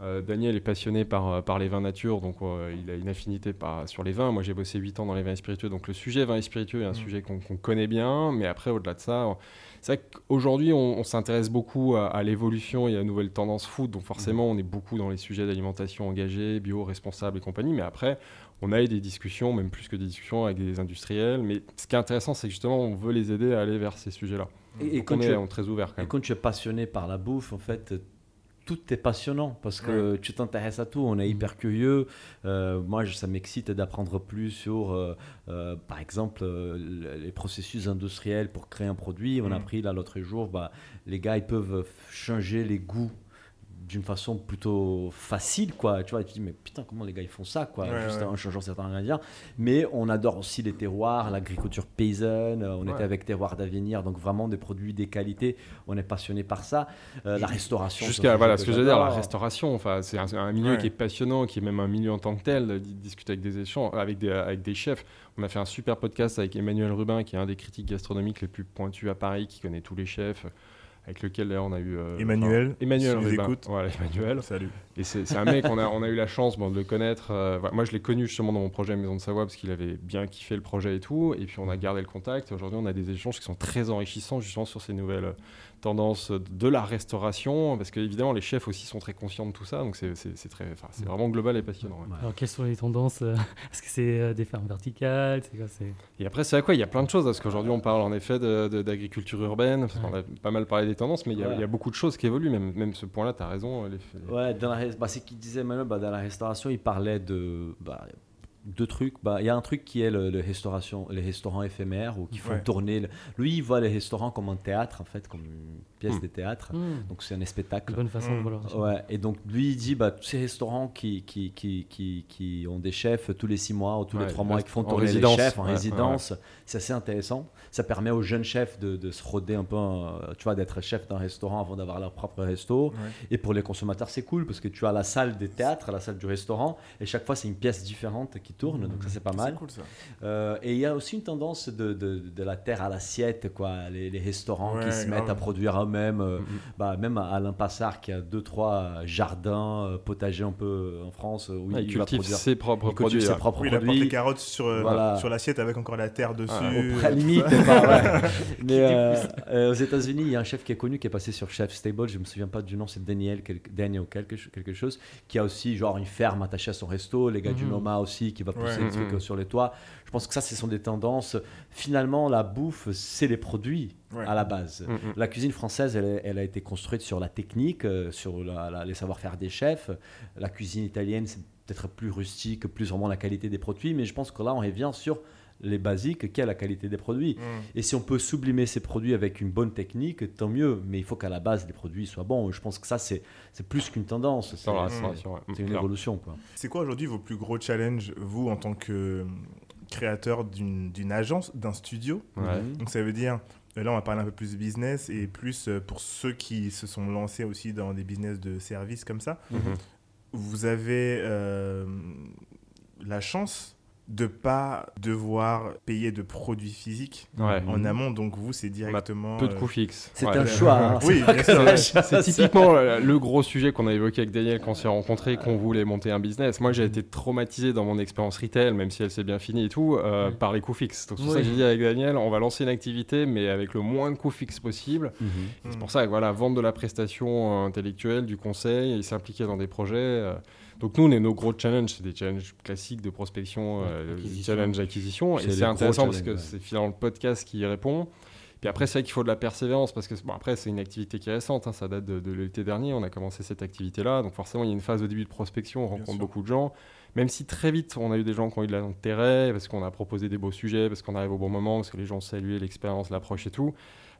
Euh, Daniel est passionné par, par les vins nature, donc euh, il a une affinité par, sur les vins. Moi, j'ai bossé 8 ans dans les vins spiritueux, donc le sujet vin et spiritueux est un Mm. sujet qu'on connaît bien. Mais après, au-delà de ça, c'est vrai qu'aujourd'hui, on, on s'intéresse beaucoup à, à l'évolution et à nouvelles tendances food. Donc forcément, on est beaucoup dans les sujets d'alimentation engagée, bio, responsable et compagnie. Mais après, on a eu des discussions, même plus que des discussions avec des industriels. Mais ce qui est intéressant, c'est que justement, on veut les aider à aller vers ces sujets-là. Et, et Donc quand on tu est es on est très ouvert quand Et même. quand tu es passionné par la bouffe, en fait, tout est passionnant parce que tu t'intéresses à tout. On est hyper curieux. Euh, moi, ça m'excite d'apprendre plus sur, euh, euh, par exemple, le- les processus industriels pour créer un produit. On a Mhm. appris là l'autre jour, bah, les gars, ils peuvent changer les goûts d'une façon plutôt facile quoi tu vois et tu dis mais putain comment les gars ils font ça quoi Ouais, juste ouais. en changeant certains ingrédients mais on adore aussi les terroirs l'agriculture paysanne on Ouais. était avec terroir d'avenir donc vraiment des produits des qualités on est passionné par ça Euh, la restauration c'est un Jusqu'à voilà ce que je veux dire, la restauration. Enfin, c'est un, un milieu qui est passionnant, qui est même un milieu en tant que tel. Discuter avec des échanges, avec des, avec des chefs. On a fait un super podcast avec Emmanuel Rubin, qui est un des critiques gastronomiques les plus pointus à Paris, qui connaît tous les chefs, avec lequel d'ailleurs on a eu euh, Emmanuel, enfin, Emmanuel si vous Rubin. écoute. Voilà, Emmanuel. Salut. Et c'est un mec, on a, on a eu la chance bon, de le connaître. euh, voilà. moi, je l'ai connu justement dans mon projet Maison de Savoie parce qu'il avait bien kiffé le projet et tout. Et puis, on a gardé le contact. Et Aujourd'hui, on a des échanges qui sont très enrichissants justement sur ces nouvelles tendances de la restauration. Parce qu'évidemment, les chefs aussi sont très conscients de tout ça. Donc, c'est très, c'est vraiment global et passionnant. ouais. Ouais. Alors, quelles sont les tendances euh, Est-ce que c'est euh, des fermes verticales quoi. Et après, c'est à quoi? Il y a plein de choses. Parce qu'aujourd'hui, on parle en effet de- de- d'agriculture urbaine. Parce qu'on a pas mal parlé des tendances. Mais il y a, Ouais. il y a beaucoup de choses qui évoluent. Même, même ce point-là, tu as raison. les- Ouais, dans la, bah, c'est ce qu'il disait Manuel, bah, dans la restauration, il parlait de bah, deux trucs. Bah, Il y a un truc qui est le, le restauration, les restaurants éphémères ou qui font Ouais. tourner. le- Lui, il voit les restaurants comme un théâtre, en fait, comme une pièce Hmm. de théâtre. Hmm, Donc c'est un spectacle. bonne façon de Mm. voir leur- Ouais, et donc lui il dit bah, tous ces restaurants qui, qui, qui, qui, qui ont des chefs tous les six mois ou tous les trois mois et qui font en tourner résidence. les chefs en Ouais, ouais, résidence, c'est assez intéressant. Ça permet aux jeunes chefs de, de se roder un peu, euh, tu vois, d'être chef d'un restaurant avant d'avoir leur propre resto. Ouais. Et pour les consommateurs, c'est cool parce que tu as la salle des théâtres, la salle du restaurant, et chaque fois c'est une pièce différente qui tourne, donc ça c'est pas mal. C'est cool ça. Euh, et il y a aussi une tendance de, de, de la terre à l'assiette, quoi. Les, les restaurants Ouais, qui se grave. mettent à produire eux-mêmes. euh, Mhm. bah, même à Alain Passard qui a deux trois jardins euh, potagers un peu euh, en France où Ouais, il, il va cultive produire ses propres il produits. ses ouais. propres Oui, il apporte les produits. carottes sur, euh, Voilà. sur l'assiette avec encore la terre dessus. Ah, Au limite, mais euh, euh, aux États-Unis, il y a un chef qui est connu qui est passé sur Chef Stable. Je me souviens pas du nom, c'est Daniel, quelque, Daniel quelque, quelque chose, qui a aussi genre une ferme attachée à son resto. Les gars du Mhm. Noma aussi, qui va pousser Ouais. des trucs Mhm. euh, sur les toits. Je pense que ça, ce sont des tendances. Finalement, la bouffe, c'est les produits Ouais. à la base. Mhm. La cuisine française, elle, a été construite sur la technique, euh, sur la- la- les savoir-faire des chefs. La cuisine italienne, c'est peut-être plus rustique, plus vraiment la qualité des produits, mais je pense que là, on revient sur les basiques, qu'est la qualité des produits. Mm. Et si on peut sublimer ces produits avec une bonne technique, tant mieux. Mais il faut qu'à la base, les produits soient bons. Je pense que ça, c'est c'est plus qu'une tendance. C'est Mm. une évolution. Quoi. C'est quoi aujourd'hui vos plus gros challenges, vous, en tant que créateur d'une d'une agence, d'un studio Ouais. Mhm. Donc ça veut dire, euh, là on va parler un peu plus business et plus euh, pour ceux qui se sont lancés aussi dans des business de services comme ça. Mhm. Vous avez euh, la chance de pas devoir payer de produits physiques Ouais. en amont. Donc vous, c'est directement. Peu de euh, coûts fixes. C'est Ouais. un choix. hein. Oui, C'est typiquement euh, le gros sujet qu'on a évoqué avec Daniel quand on s'est rencontrés, qu'on voulait monter un business. Moi, j'ai été traumatisé dans mon expérience retail, même si elle s'est bien finie et tout, euh, Ouais. par les coûts fixes. Donc, c'est pour ça que j'ai dit avec Daniel, on va lancer une activité, mais avec le moins de coûts fixes possible. C'est pour ça que voilà, vendre de la prestation intellectuelle, du conseil, et s'impliquer dans des projets. euh, donc nous, on est nos gros challenges, c'est des challenges classiques de prospection, Ouais, euh, challenge acquisition. Et c'est intéressant parce que ouais. c'est finalement le podcast qui y répond. Puis après, c'est vrai qu'il faut de la persévérance parce que bon, après, c'est une activité qui est récente. hein, ça date de, de l'été dernier. On a commencé cette activité-là. Donc forcément, il y a une phase au début de prospection. On Bien rencontre sûr. beaucoup de gens. Même si très vite, on a eu des gens qui ont eu de l'intérêt parce qu'on a proposé des beaux sujets, parce qu'on arrive au bon moment, parce que les gens saluaient l'expérience, l'approche et tout.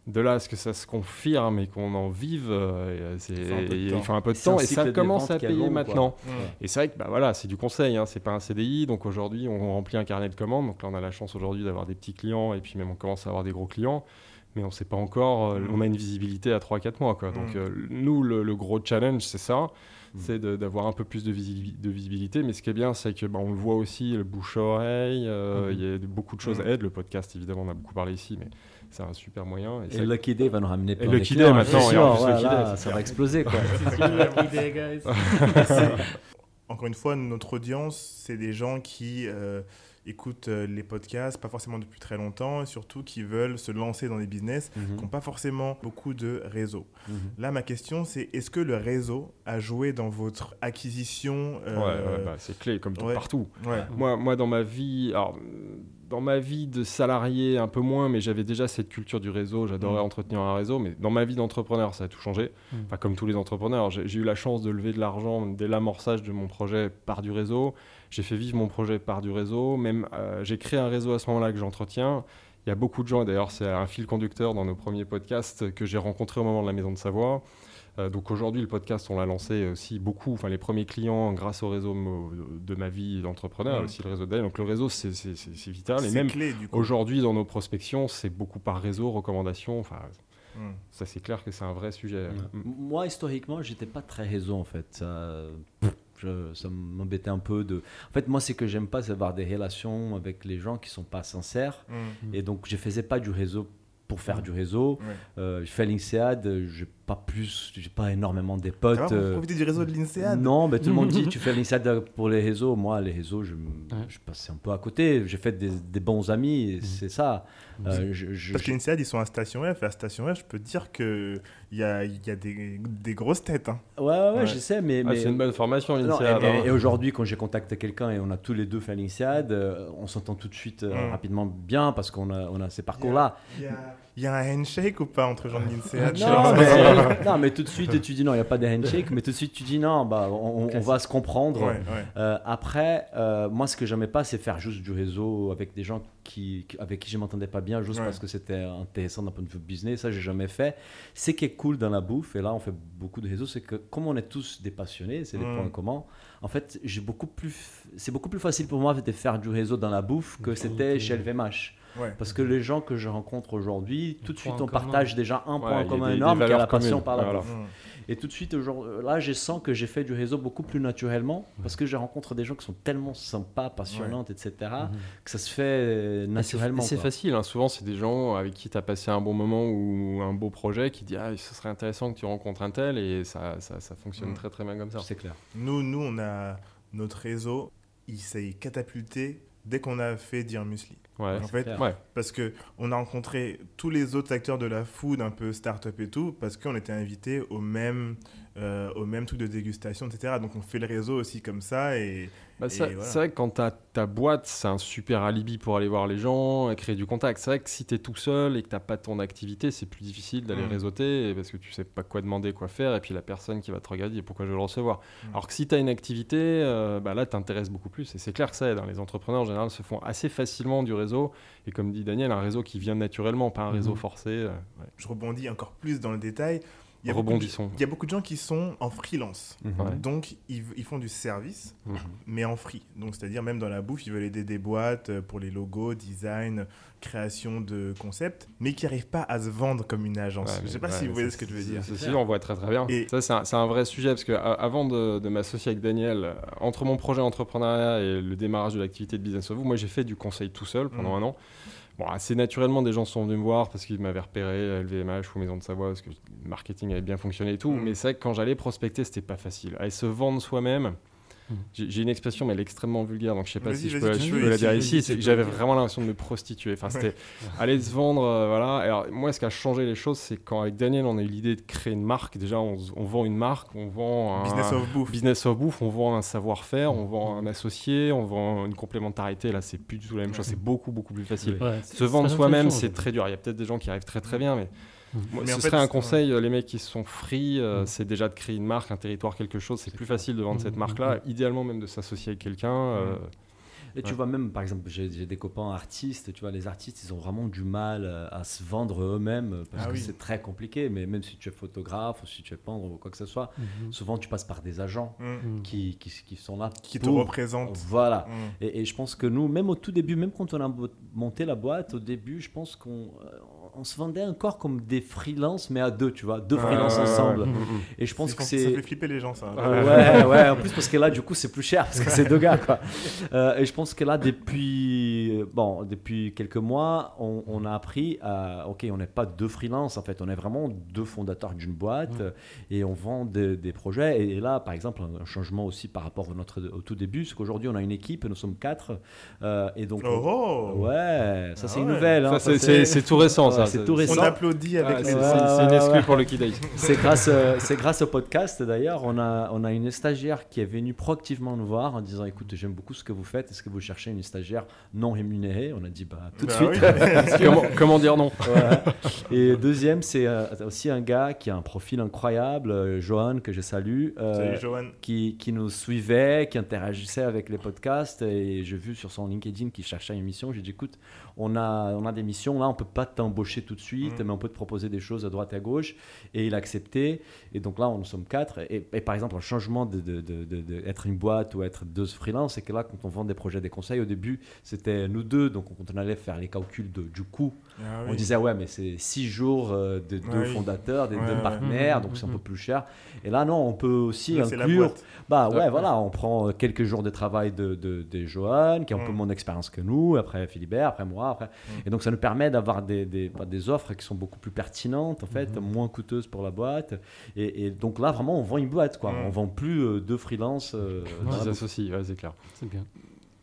De là à ce que ça se confirme et qu'on en vive, euh, c'est- Il faut un peu de temps. faut un peu de C'est un temps et ça commence à payer maintenant. Mm. Et c'est vrai que bah voilà, c'est du conseil, hein, c'est pas un CDI. Donc aujourd'hui, on remplit un carnet de commandes. Donc là, on a la chance aujourd'hui d'avoir des petits clients et puis même on commence à avoir des gros clients. Mais on ne sait pas encore, euh, Mm. on a une visibilité à 3-4 mois. Quoi. Donc Mm. euh, nous, le, le gros challenge, c'est ça, c'est d'avoir un peu plus de, visi- de visibilité. Mais ce qui est bien, c'est que bah, on le voit aussi, le bouche-oreille, euh, il y a beaucoup de choses Mm. à aide. Le podcast, évidemment, on a beaucoup parlé ici, mais c'est un super moyen. Et Et ça- Lucky Day va nous ramener plein Lucky Day maintenant, et en plus Lucky voilà, Day, ça va exploser quoi. Encore une fois, notre audience, c'est des gens qui euh, écoutent euh, les podcasts, pas forcément depuis très longtemps, et surtout qui veulent se lancer dans des business Mhm, qui n'ont pas forcément beaucoup de réseau. mhm. Là, ma question, c'est est-ce que le réseau a joué dans votre acquisition Ouais, euh, ouais, bah, c'est clé, comme ouais. partout. ouais. Moi, moi, dans ma vie, alors, dans ma vie de salarié, un peu moins, mais j'avais déjà cette culture du réseau. J'adorais Mm. entretenir un réseau, mais dans ma vie d'entrepreneur, ça a tout changé. Mm. Enfin, comme tous les entrepreneurs, j'ai j'ai eu la chance de lever de l'argent dès l'amorçage de mon projet par du réseau. J'ai fait vivre mon projet par du réseau. Même, euh, j'ai créé un réseau à ce moment-là que j'entretiens. Il y a beaucoup de gens, et d'ailleurs, c'est un fil conducteur dans nos premiers podcasts que j'ai rencontré au moment de la Maison de Savoie. Euh, donc aujourd'hui, le podcast, on l'a lancé aussi beaucoup. Enfin, les premiers clients, grâce au réseau de ma vie d'entrepreneur, Mm. aussi le réseau d'elle. Donc le réseau, c'est vital. Et C'est même clé, du coup. aujourd'hui, dans nos prospections, c'est beaucoup par réseau, recommandations. Enfin, Mm. ça, c'est clair que c'est un vrai sujet. Mm. Moi, historiquement, j'étais pas très réseau en fait. Ça, je- m'embêtait un peu de. En fait, moi, c'est que j'aime pas, c'est avoir des relations avec les gens qui sont pas sincères. Mm. Et donc, je faisais pas du réseau pour faire du réseau. Ouais. Euh, je fais l'INSEAD, j'ai pas plus, j'ai pas énormément des potes. va, vous euh, profitez du réseau de l'INSEAD? Non, mais tout le monde dit tu fais l'INSEAD pour les réseaux. Moi, les réseaux, je, Ouais. je passais un peu à côté. J'ai fait des, des bons amis, et c'est ça. Euh, je- je- Parce que l'INSEAD, ils sont à Station F. Et à Station F, je peux te dire qu'il y a, il y a des, des grosses têtes. hein. Ouais, ouais, ouais, je sais, mais. Ah, mais... c'est une bonne formation, l'INSEAD. et, et- hein. et aujourd'hui, quand j'ai contacté quelqu'un et on a tous les deux fait l'INSEAD, euh, on s'entend tout de suite euh, Mm. rapidement bien parce qu'on a, on a ces parcours-là. Il y a, il y a un handshake ou pas entre gens de l'INSEAD Non mais, non, mais tout de suite, tu dis non, il n'y a pas de handshake, mais tout de suite, tu dis non, bah, on, va se comprendre. Ouais, ouais. Euh, après, euh, moi, ce que j'aimais pas, c'est faire juste du réseau avec des gens qui, avec qui je m'entendais pas bien, juste Ouais. parce que c'était intéressant d'un point de vue business. Ça, j'ai jamais fait. Ce qui est cool dans la bouffe, et là, on fait beaucoup de réseaux, c'est que comme on est tous des passionnés, c'est des Mm. points communs. En fait, j'ai beaucoup plus, c'est beaucoup plus facile pour moi de faire du réseau dans la bouffe que c'était chez LVMH. Ouais. Parce que les gens que je rencontre aujourd'hui, tout de suite, point on partage déjà un Ouais, point commun des- des énorme qui est la passion communes. par la bouffe. Mm. Et tout de suite, aujourd'hui, là, je sens que j'ai fait du réseau beaucoup plus naturellement parce que je rencontre des gens qui sont tellement sympas, passionnantes, etc., que ça se fait euh, naturellement. C'est facile, hein. souvent c'est des gens avec qui tu as passé un bon moment ou un beau projet qui disent ah, ce serait intéressant que tu rencontres un tel et ça, ça, ça fonctionne Mm. très très bien comme ça. C'est clair. Nous, nous, on a notre réseau, il s'est catapulté dès qu'on a fait Dire Musli. Ouais. En fait. Ouais. parce que on a rencontré tous les autres acteurs de la food, un peu start-up et tout, parce qu'on était invités au même, euh, au même truc de dégustation, etc. Donc on fait le réseau aussi comme ça et Bah, voilà. C'est vrai que quand tu as ta boîte, c'est un super alibi pour aller voir les gens et créer du contact. C'est vrai que si tu es tout seul et que tu pas ton activité, c'est plus difficile d'aller Mm. réseauter parce que tu sais pas quoi demander, quoi faire. Et puis la personne qui va te regarder, pourquoi je vais le recevoir? Mm. Alors que si tu as une activité, euh, bah là, t'intéresses beaucoup plus. Et c'est clair que ça aide. hein. Les entrepreneurs, en général, se font assez facilement du réseau. Et comme dit Daniel, un réseau qui vient naturellement, pas un réseau Mhm. forcé. euh, ouais. je rebondis encore plus dans le détail. Il y a beaucoup de- Rebondissons. Il y a beaucoup de gens qui sont en freelance. Mhm. Ouais. Donc, ils, ils font du service, Mhm. mais en free. Donc, c'est-à-dire, même dans la bouffe, ils veulent aider des boîtes euh, pour les logos, design, création de concepts, mais qui n'arrivent pas à se vendre comme une agence. Ouais, je ne sais pas ouais, si vous voyez ce que je veux dire. Si, on voit très très bien. Et- Ça, c'est un, vrai sujet parce que a- avant de, de m'associer avec Daniel, euh, entre mon projet entrepreneuriat et le démarrage de l'activité de Business of You, moi j'ai fait du conseil tout seul pendant Mhm. un an. Bon, assez naturellement, des gens sont venus me voir parce qu'ils m'avaient repéré à LVMH ou Maison de Savoie parce que le marketing avait bien fonctionné et tout. Mhm. Mais c'est vrai que quand j'allais prospecter, c'était pas facile. Aller se vendre soi-même. J'ai une expression, mais elle est extrêmement vulgaire, donc je sais pas si je peux, je la dire ici. J'avais vraiment l'impression de me prostituer. Enfin, c'était aller se vendre, euh, voilà. Alors moi, ce qui a changé les choses, c'est quand avec Daniel, on a eu l'idée de créer une marque. Déjà, on, vend une marque, on vend un Business of bouffe. business of bouffe, on vend un savoir-faire, on vend un associé, on vend une complémentarité. Là, c'est plus du tout la même chose. C'est beaucoup beaucoup plus facile. Ouais, Se vendre soi-même, c'est très dur. Il y a peut-être des gens qui arrivent très très bien, mais. Moi, ce en serait un conseil. euh, Les mecs qui sont free, euh, Mhm. c'est déjà de créer une marque, un territoire, quelque chose. C'est plus facile de vendre cette Mhm. marque-là. Idéalement, même de s'associer avec quelqu'un. euh, Et tu vois même, par exemple, j'ai des copains artistes, tu vois, les artistes, ils ont vraiment du mal euh, à se vendre eux-mêmes euh, parce Ah que oui. c'est très compliqué. Mais même si tu es photographe ou si tu es peintre ou quoi que ce soit, Mhm. souvent tu passes par des agents Mm. Mhm. qui, qui, qui sont là Qui te pour- représente. Voilà. Mm. Et, et je pense que nous, même au tout début, même quand on a monté la boîte, au début, je pense qu'on euh, on se vendait encore comme des freelances, mais à deux, tu vois, deux freelances ensemble. Mhm. Et je pense que c'est Ça fait flipper les gens, ça. Ouais, ouais, en plus parce que là, du coup, c'est plus cher parce que c'est deux gars, quoi. Euh, et je pense que là, depuis, euh, bon, depuis quelques mois, on, on a appris à, ok, on n'est pas deux freelances, en fait, on est vraiment deux fondateurs d'une boîte euh, et on vend des, des projets. Et, et là, par exemple, un changement aussi par rapport au, notre, au tout début, c'est qu'aujourd'hui, on a une équipe, nous sommes quatre, euh, et donc, on- Oh, oh. ouais, ça Ah c'est une ouais. nouvelle. hein, c'est- tout récent, ça. c'est tout On récent. applaudit avec Ah, les c'est Ouais, une ouais. pour le Kid Days. C'est grâce, euh, c'est grâce au podcast d'ailleurs. On a, on a une stagiaire qui est venue proactivement nous voir en disant Écoute, j'aime beaucoup ce que vous faites. Est-ce que vous cherchez une stagiaire non rémunérée On a dit Bah, tout de Bah suite. oui. comment, comment dire non? Voilà. Et deuxième, c'est euh, aussi un gars qui a un profil incroyable, euh, Johan, que je salue. euh, Salut, Johan. qui, qui nous suivait, qui interagissait avec les podcasts. Et j'ai vu sur son LinkedIn qu'il cherchait une mission. J'ai dit écoute, on a, on a des missions là, on peut pas t'embaucher tout de suite, Mm. mais on peut te proposer des choses à droite et à gauche. Et il a accepté. Et donc là, on nous sommes quatre. Et, et par exemple, un changement de, de, de- de- de être une boîte ou être deux freelance, c'est que là, quand on vend des projets, des conseils, au début, c'était nous deux. Donc quand on allait faire les calculs de- du coût, Ah on disait ouais, mais c'est six jours euh, de deux oui. fondateurs, des Ouais, deux ouais. partenaires, Mhm, donc c'est un peu plus cher. Et là, non, on peut aussi Là, inclure. Bah ouais, voilà, on prend euh, quelques jours de travail de, de, Johan, qui a un peu Mm. mon expérience que nous, après Philibert, après moi, après. Mm. Et donc ça nous permet d'avoir des, des, bah, des offres qui sont beaucoup plus pertinentes, en fait, moins coûteuses pour la boîte. Et, et donc là, vraiment, on vend une boîte, quoi. Mm. On vend plus euh, deux freelances. euh, associent, ouais, c'est clair. C'est bien.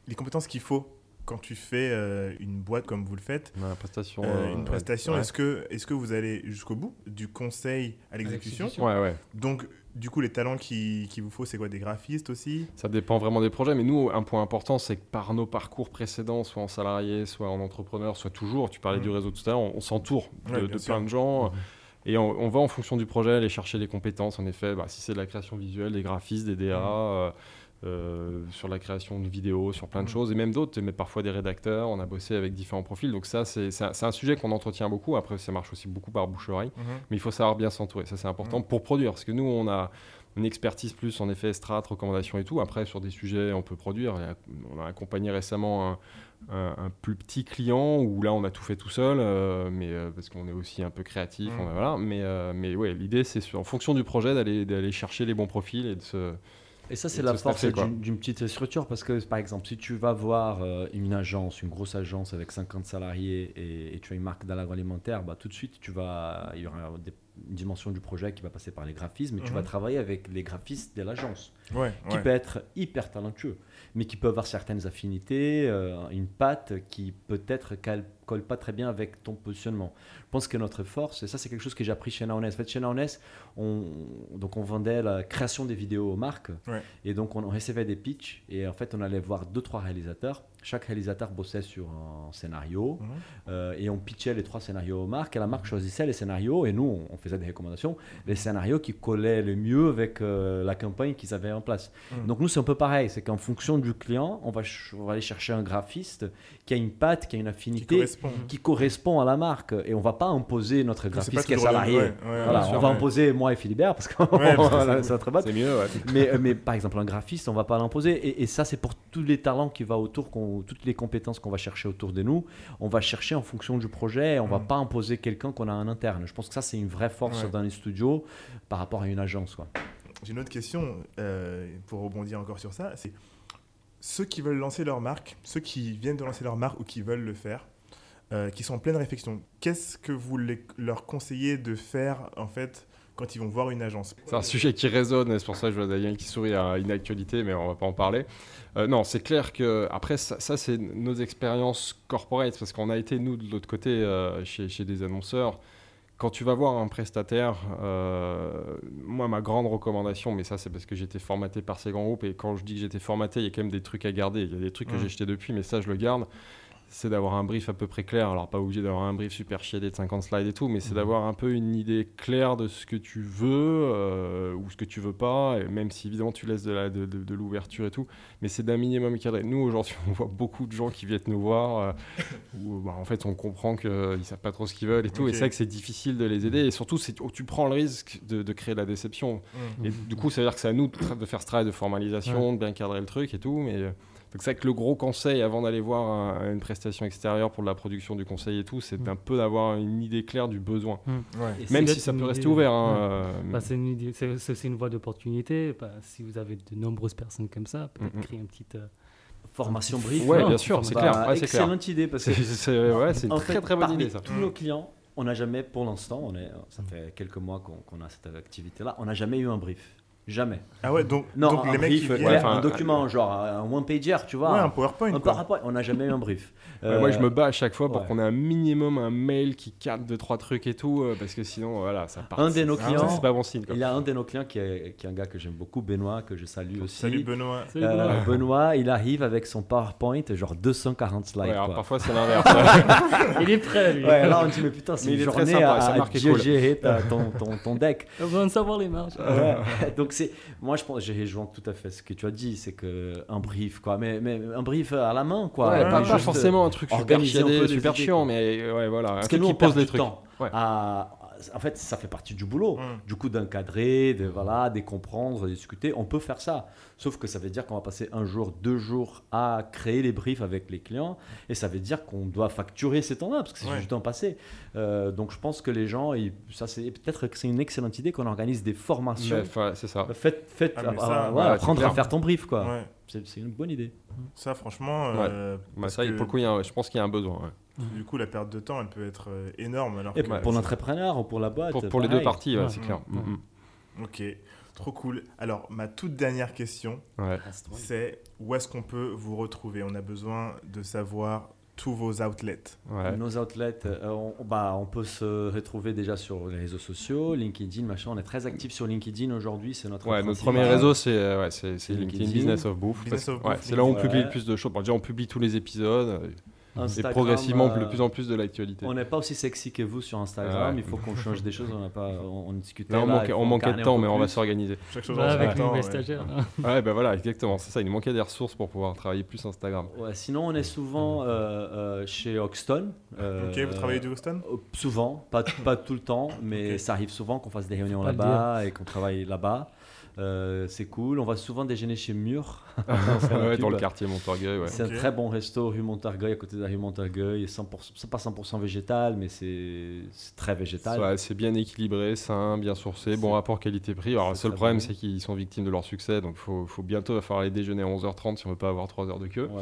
Les compétences qu'il faut quand tu fais euh, une boîte comme vous le faites, Ouais, prestation. euh, euh, une prestation, ouais. est-ce que, est que vous allez jusqu'au bout du conseil à l'exécution Ouais, ouais. Donc, du coup, les talents qu'il qui vous faut, c'est quoi Des graphistes aussi? Ça dépend vraiment des projets, mais nous, un point important, c'est que par nos parcours précédents, soit en salarié, soit en entrepreneur, soit toujours, tu parlais Mhm. du réseau tout à l'heure, on, on s'entoure de, Ouais, plein de gens. Et on, on va en fonction du projet aller chercher des compétences. En effet, bah, si c'est de la création visuelle, des graphistes, des DA, euh, euh, sur la création de vidéos, sur plein de Mhm. choses, et même d'autres, mais parfois des rédacteurs. On a bossé avec différents profils. Donc ça, c'est un, sujet qu'on entretient beaucoup. Après, ça marche aussi beaucoup par bouche-oreille. Mhm. Mais il faut savoir bien s'entourer, ça c'est important Mm. pour produire. Parce que nous, on a une expertise plus en effet strat, recommandations et tout. Après, sur des sujets, on peut produire. On a accompagné récemment un, un- un plus petit client où là, on a tout fait tout seul, euh, mais euh, parce qu'on est aussi un peu créatif. Mm. on a- voilà. Mais, mais ouais, l'idée, c'est en fonction du projet d'aller d'aller chercher les bons profils et de se. Et ça, c'est la force d'une petite structure parce que, par exemple, si tu vas voir euh, une agence, une grosse agence avec 50 salariés et, et tu as une marque dans l'agroalimentaire, bah, tout de suite, tu vas, il y aura des- une dimension du projet qui va passer par les graphismes et tu Mhm. vas travailler avec les graphistes de l'agence Ouais, qui ouais. peut être hyper talentueux, mais qui peut avoir certaines affinités, euh, une patte qui peut-être colle, colle pas très bien avec ton positionnement. Je pense que notre force, et ça c'est quelque chose que j'ai appris chez Naones. En fait, chez Naones, on, donc on vendait la création des vidéos aux marques, Ouais. et donc on recevait des pitchs, et en fait on allait voir deux trois réalisateurs, chaque réalisateur bossait sur un scénario Mhm. euh, et on pitchait les trois scénarios aux marques et la marque choisissait les scénarios et nous on, faisait des recommandations, les scénarios qui collaient le mieux avec euh, la campagne qu'ils avaient en place. Mhm. Donc nous c'est un peu pareil, c'est qu'en fonction du client, on va, on va aller chercher un graphiste qui a une patte, qui a une Qui affinité, correspond. qui correspond à la marque et on va pas imposer notre graphiste qui est salarié. ouais, ouais, Voilà, sûr, on va ouais. imposer moi et Philibert parce que boîte. C'est mieux, ouais. Mais, euh, mais par exemple, un graphiste, on va pas l'imposer. Et, et ça, c'est pour tous les talents qui va autour, qu'on- toutes les compétences qu'on va chercher autour de nous. On va chercher en fonction du projet. Et on va Mm. pas imposer quelqu'un qu'on a en interne. Je pense que ça, c'est une vraie force Ouais. dans les studios par rapport à une agence. Quoi. J'ai une autre question euh, pour rebondir encore sur ça. C'est ceux qui veulent lancer leur marque, ceux qui viennent de lancer leur marque ou qui veulent le faire, euh, qui sont en pleine réflexion. Qu'est-ce que vous les- leur conseillez de faire en fait quand ils vont voir une agence C'est un sujet qui résonne, c'est pour ça que je vois Daniel qui sourit à une actualité, mais on va pas en parler. Euh, non, c'est clair que, après, ça, ça, c'est nos expériences corporate, parce qu'on a été, nous, de l'autre côté, euh, chez, chez des annonceurs. Quand tu vas voir un prestataire, euh, moi, ma grande recommandation, mais ça, c'est parce que j'étais formaté par ces grands groupes, et quand je dis que j'étais formaté, il y a quand même des trucs à garder. Il y a des trucs que Mm. j'ai jetés depuis, mais ça, je le garde. C'est d'avoir un brief à peu près clair. Alors, pas obligé d'avoir un brief super chiadé de 50 slides et tout, mais c'est Mhm. d'avoir un peu une idée claire de ce que tu veux euh, ou ce que tu veux pas, et même si évidemment tu laisses de la- de, de- de l'ouverture et tout, mais c'est d'un minimum cadré. Nous, aujourd'hui, on voit beaucoup de gens qui viennent nous voir euh, où bah, en fait on comprend qu'ils savent pas trop ce qu'ils veulent et tout, et c'est vrai que c'est difficile de les aider, et surtout, c'est où tu prends le risque de, de créer la déception. Mm. Et du coup, ça veut dire que c'est à nous de, de faire ce travail de formalisation, de bien cadrer le truc et tout. Mais euh, donc c'est vrai que le gros conseil avant d'aller voir un- une prestation extérieure pour de la production du conseil et tout, c'est Mm. un peu d'avoir une idée claire du besoin. Ouais. Et Même si ça peut idée- rester ouvert. hein, Ouais. euh, Bah, c'est une voie d'opportunité. Bah, si vous avez de nombreuses personnes comme ça, peut-être créer une petite. euh, Formation brief. Non, bien sûr, c'est Bah, clair. ouais, c'est clair. excellente idée parce que C'est c'est- ouais, c'est une très fait, très bonne parmi idée ça. Tous nos clients, on n'a jamais, pour l'instant, on est, ça fait quelques mois qu'on qu'on a cette activité-là, on n'a jamais eu un brief. Jamais. Ah ouais, donc, Non, donc un les mecs brief, qui viennent. ouais, un document, genre un one-pager, tu vois. Ouais, un PowerPoint. un. PowerPoint. On n'a jamais eu un brief. Ouais, moi, je Euh, me bats à chaque fois pour ouais. qu'on ait un minimum un mail qui cadre deux trois trucs et tout, euh, parce que sinon, voilà, ça part. Un de nos clients, C'est pas bon signe. quoi. il y a un de nos clients qui est, qui est un gars que j'aime beaucoup, Benoît, que je salue aussi. Salut Benoît. Euh, voilà. Benoît, il arrive avec son PowerPoint, genre 240 slides. Ouais, alors quoi. parfois c'est l'inverse. Il est prêt, lui. Ouais, là on dit mais putain, c'est une il journée sympa, à, à cool. gérer ta- ton, ton, ton deck. On va en savoir les marges. Ouais. Donc c'est, moi je pense, j'ai rejoint tout à fait ce que tu as dit, c'est que un brief quoi, mais, mais un brief à la main quoi. Ouais, pas, forcément un truc super chiadé, idées, chiant, quoi. mais ouais, voilà. Parce que nous on pose des trucs. temps. Ouais. à- en fait, ça fait partie du boulot. Mm. Du coup, d'encadrer, de voilà, de comprendre, de discuter, on peut faire ça. Sauf que ça veut dire qu'on va passer un jour, deux jours à créer les briefs avec les clients, et ça veut dire qu'on doit facturer ces temps-là parce que c'est Ouais. du temps passé. Euh, donc, je pense que les gens, ils- ça c'est peut-être que c'est une excellente idée qu'on organise des formations. Ouais, c'est ça. Faites, faites, Ah, ça, c'est apprendre à faire ton brief, quoi. Ouais. C'est c'est une bonne idée. Ça, franchement, Ouais. euh, Bah, ça, que, pour le coup, il y a un- je pense qu'il y a un besoin. Du coup, la perte de temps, elle peut être euh, énorme. Alors Et que pour l'entrepreneur ou pour la boîte. Pour, pour les deux parties, ouais, Ouais. c'est clair. Mm. Mm. Ok, trop cool. Alors, ma toute dernière question, Ouais. c'est où est-ce qu'on peut vous retrouver? On a besoin de savoir tous vos outlets. Ouais. Nos outlets, euh, on, bah, on peut se retrouver déjà sur les réseaux sociaux, LinkedIn, machin. On est très actifs sur LinkedIn aujourd'hui, c'est notre Ouais, notre principal- premier réseau, c'est euh, ouais, LinkedIn, LinkedIn. Business of Bouffe. C'est là où on publie Ouais. le plus de choses. Bon, déjà, on publie tous les épisodes et Instagram, progressivement euh, de plus en plus de l'actualité. On n'est pas aussi sexy que vous sur Instagram. Ouais. Il faut qu'on change des choses. On n'a pas, on, on discutait. Là, on là, manquait, on de temps, mais on va s'organiser. Bah, avec temps, une ouais. stagiaire. Ouais, bah voilà, exactement. C'est ça, il nous manquait des ressources pour pouvoir travailler plus Instagram. Ouais, sinon, on est souvent euh, euh, chez Hoxton. euh, Ok, vous travaillez du Houston euh, Souvent, pas, pas tout le temps, mais ça arrive souvent qu'on fasse des réunions là-bas et qu'on travaille là-bas. Euh, c'est cool. On va souvent déjeuner chez Mur. Ouais, dans le quartier Montorgueil, ouais. C'est un très bon resto rue Montorgueil, à côté de la rue Montorgueil. 100%, c'est pas 100% végétal, mais c'est c'est très végétal. Ouais, c'est bien équilibré, sain, bien sourcé, bon rapport qualité-prix. Alors, le seul problème, bon. c'est qu'ils sont victimes de leur succès, donc faut, faut bientôt va falloir aller déjeuner à 11h30 si on veut pas avoir 3 heures de queue.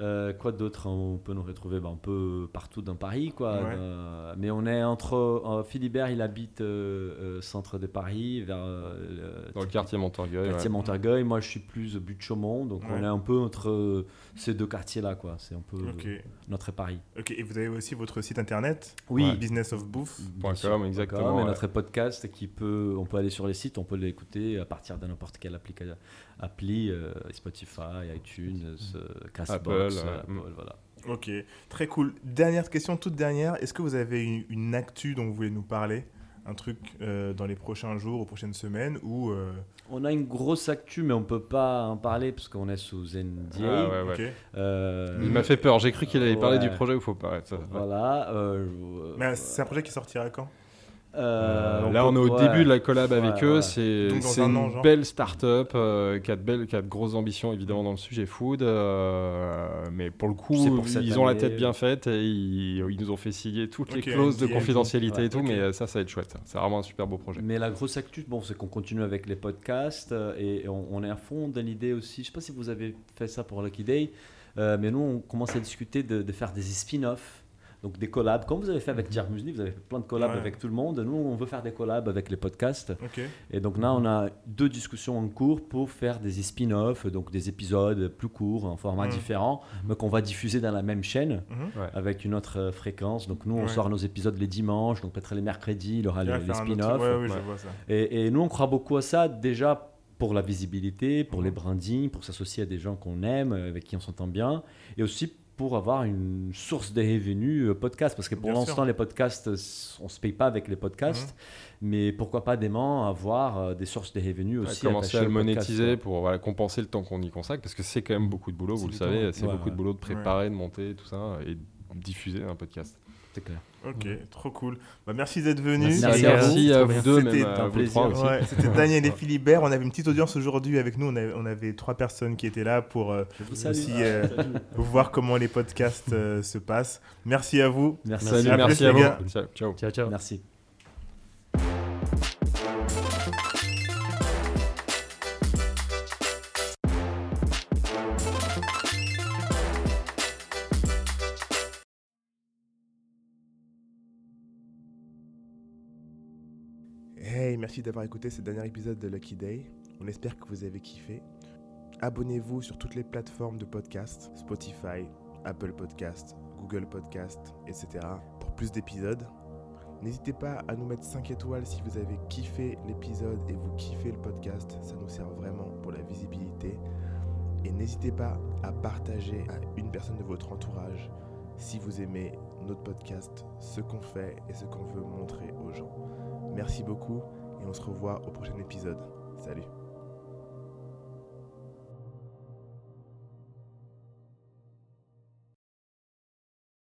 Euh, quoi d'autre On peut nous retrouver? Un peu partout dans Paris, quoi. Ouais. Euh, mais on est entre euh, Philibert, il habite euh, euh, centre de Paris, vers euh, Dans le quartier Montorgueil. quartier ouais. Montorgueil. Moi, je suis plus but de Chaumont, donc on est un peu entre euh, ces deux quartiers-là, quoi. C'est un peu Ok. notre Paris. Ok, et vous avez aussi votre site internet? Oui. Ouais. Business of Bouffe. Bien Point sûr, com, point exactement, et ouais. notre podcast qui peut, on peut aller sur les sites, on peut l'écouter à partir de n'importe quelle appli, euh, Spotify, iTunes, euh, Castbox, Apple, euh, ouais. Apple, Mm. voilà. Ok, très cool. Dernière question, toute dernière. Est-ce que vous avez une, une actu dont vous voulez nous parler? Un truc euh, dans les prochains jours, aux prochaines semaines ou euh, On a une grosse actu, mais on peut pas en parler parce qu'on est sous NDA. Ah ouais, ouais. Euh, Il m'a fait peur. J'ai cru qu'il allait parler du projet où il faut pas. ça- Voilà. euh, je- Mais c'est un projet qui sortira quand? Euh, là, on est au ouais. début de la collab avec Ouais, eux. ouais. C'est une an, belle start-up euh, qui, a de belles, qui a de grosses ambitions, évidemment, dans le sujet food. euh, mais pour le coup, pour ils ont la tête bien faite et ils, ils nous ont fait signer toutes les clauses de confidentialité ouais, et tout. Mais ça, ça va être chouette. C'est vraiment un super beau projet. Mais la grosse actu, bon, c'est qu'on continue avec les podcasts et on, on est à fond dans l'idée aussi. Je sais pas si vous avez fait ça pour Lucky Day, euh, mais nous, on commence à discuter de, de faire des spin-offs. Donc des collabs, comme vous avez fait avec Jerk Musli, vous avez fait plein de collabs Ouais. avec tout le monde. Nous, on veut faire des collabs avec les podcasts. Et donc là, on a deux discussions en cours pour faire des spin-offs, donc des épisodes plus courts, en format Mhm. différent, mais qu'on va diffuser dans la même chaîne Mhm. avec une autre euh, fréquence. Donc nous, on Ouais. sort nos épisodes les dimanches, donc peut-être les mercredis, il y aura les, spin-offs. Ouais, oui. Et, et nous, on croit beaucoup à ça, déjà pour la visibilité, pour Mhm. les brandings, pour s'associer à des gens qu'on aime, euh, avec qui on s'entend bien, et aussi pour avoir une source de revenus euh, podcast. Parce que pour l'instant, les podcasts, euh, on se paye pas avec les podcasts, mais pourquoi pas demain avoir euh, des sources de revenus Ouais, aussi. commencer attachées à le podcast, monétiser pour voilà, compenser le temps qu'on y consacre parce que c'est quand même beaucoup de boulot, vous le savez, c'est Ouais, beaucoup ouais. de boulot de préparer, de monter, tout ça et diffuser un podcast. C'est clair. Ok, trop cool. Bah, merci d'être venu. Merci Merci, à vous. merci à vous deux, C'était même à vous trois. Ouais, c'était Daniel et Philibert. On avait une petite audience aujourd'hui avec nous. On avait, on avait trois personnes qui étaient là pour euh, vous aussi euh, voir comment les podcasts euh, se passent. Merci à vous. Merci. À merci plus, à les vous. gars. Ciao. ciao. Ciao, ciao. Merci. Merci d'avoir écouté ce dernier épisode de Lucky Day. On espère que vous avez kiffé. Abonnez-vous sur toutes les plateformes de podcast, Spotify, Apple Podcast, Google Podcast, etc. pour plus d'épisodes. N'hésitez pas à nous mettre 5 étoiles si vous avez kiffé l'épisode et vous kiffez le podcast. Ça nous sert vraiment pour la visibilité. Et n'hésitez pas à partager à une personne de votre entourage si vous aimez notre podcast, ce qu'on fait et ce qu'on veut montrer aux gens. Merci beaucoup et on se revoit au prochain épisode. Salut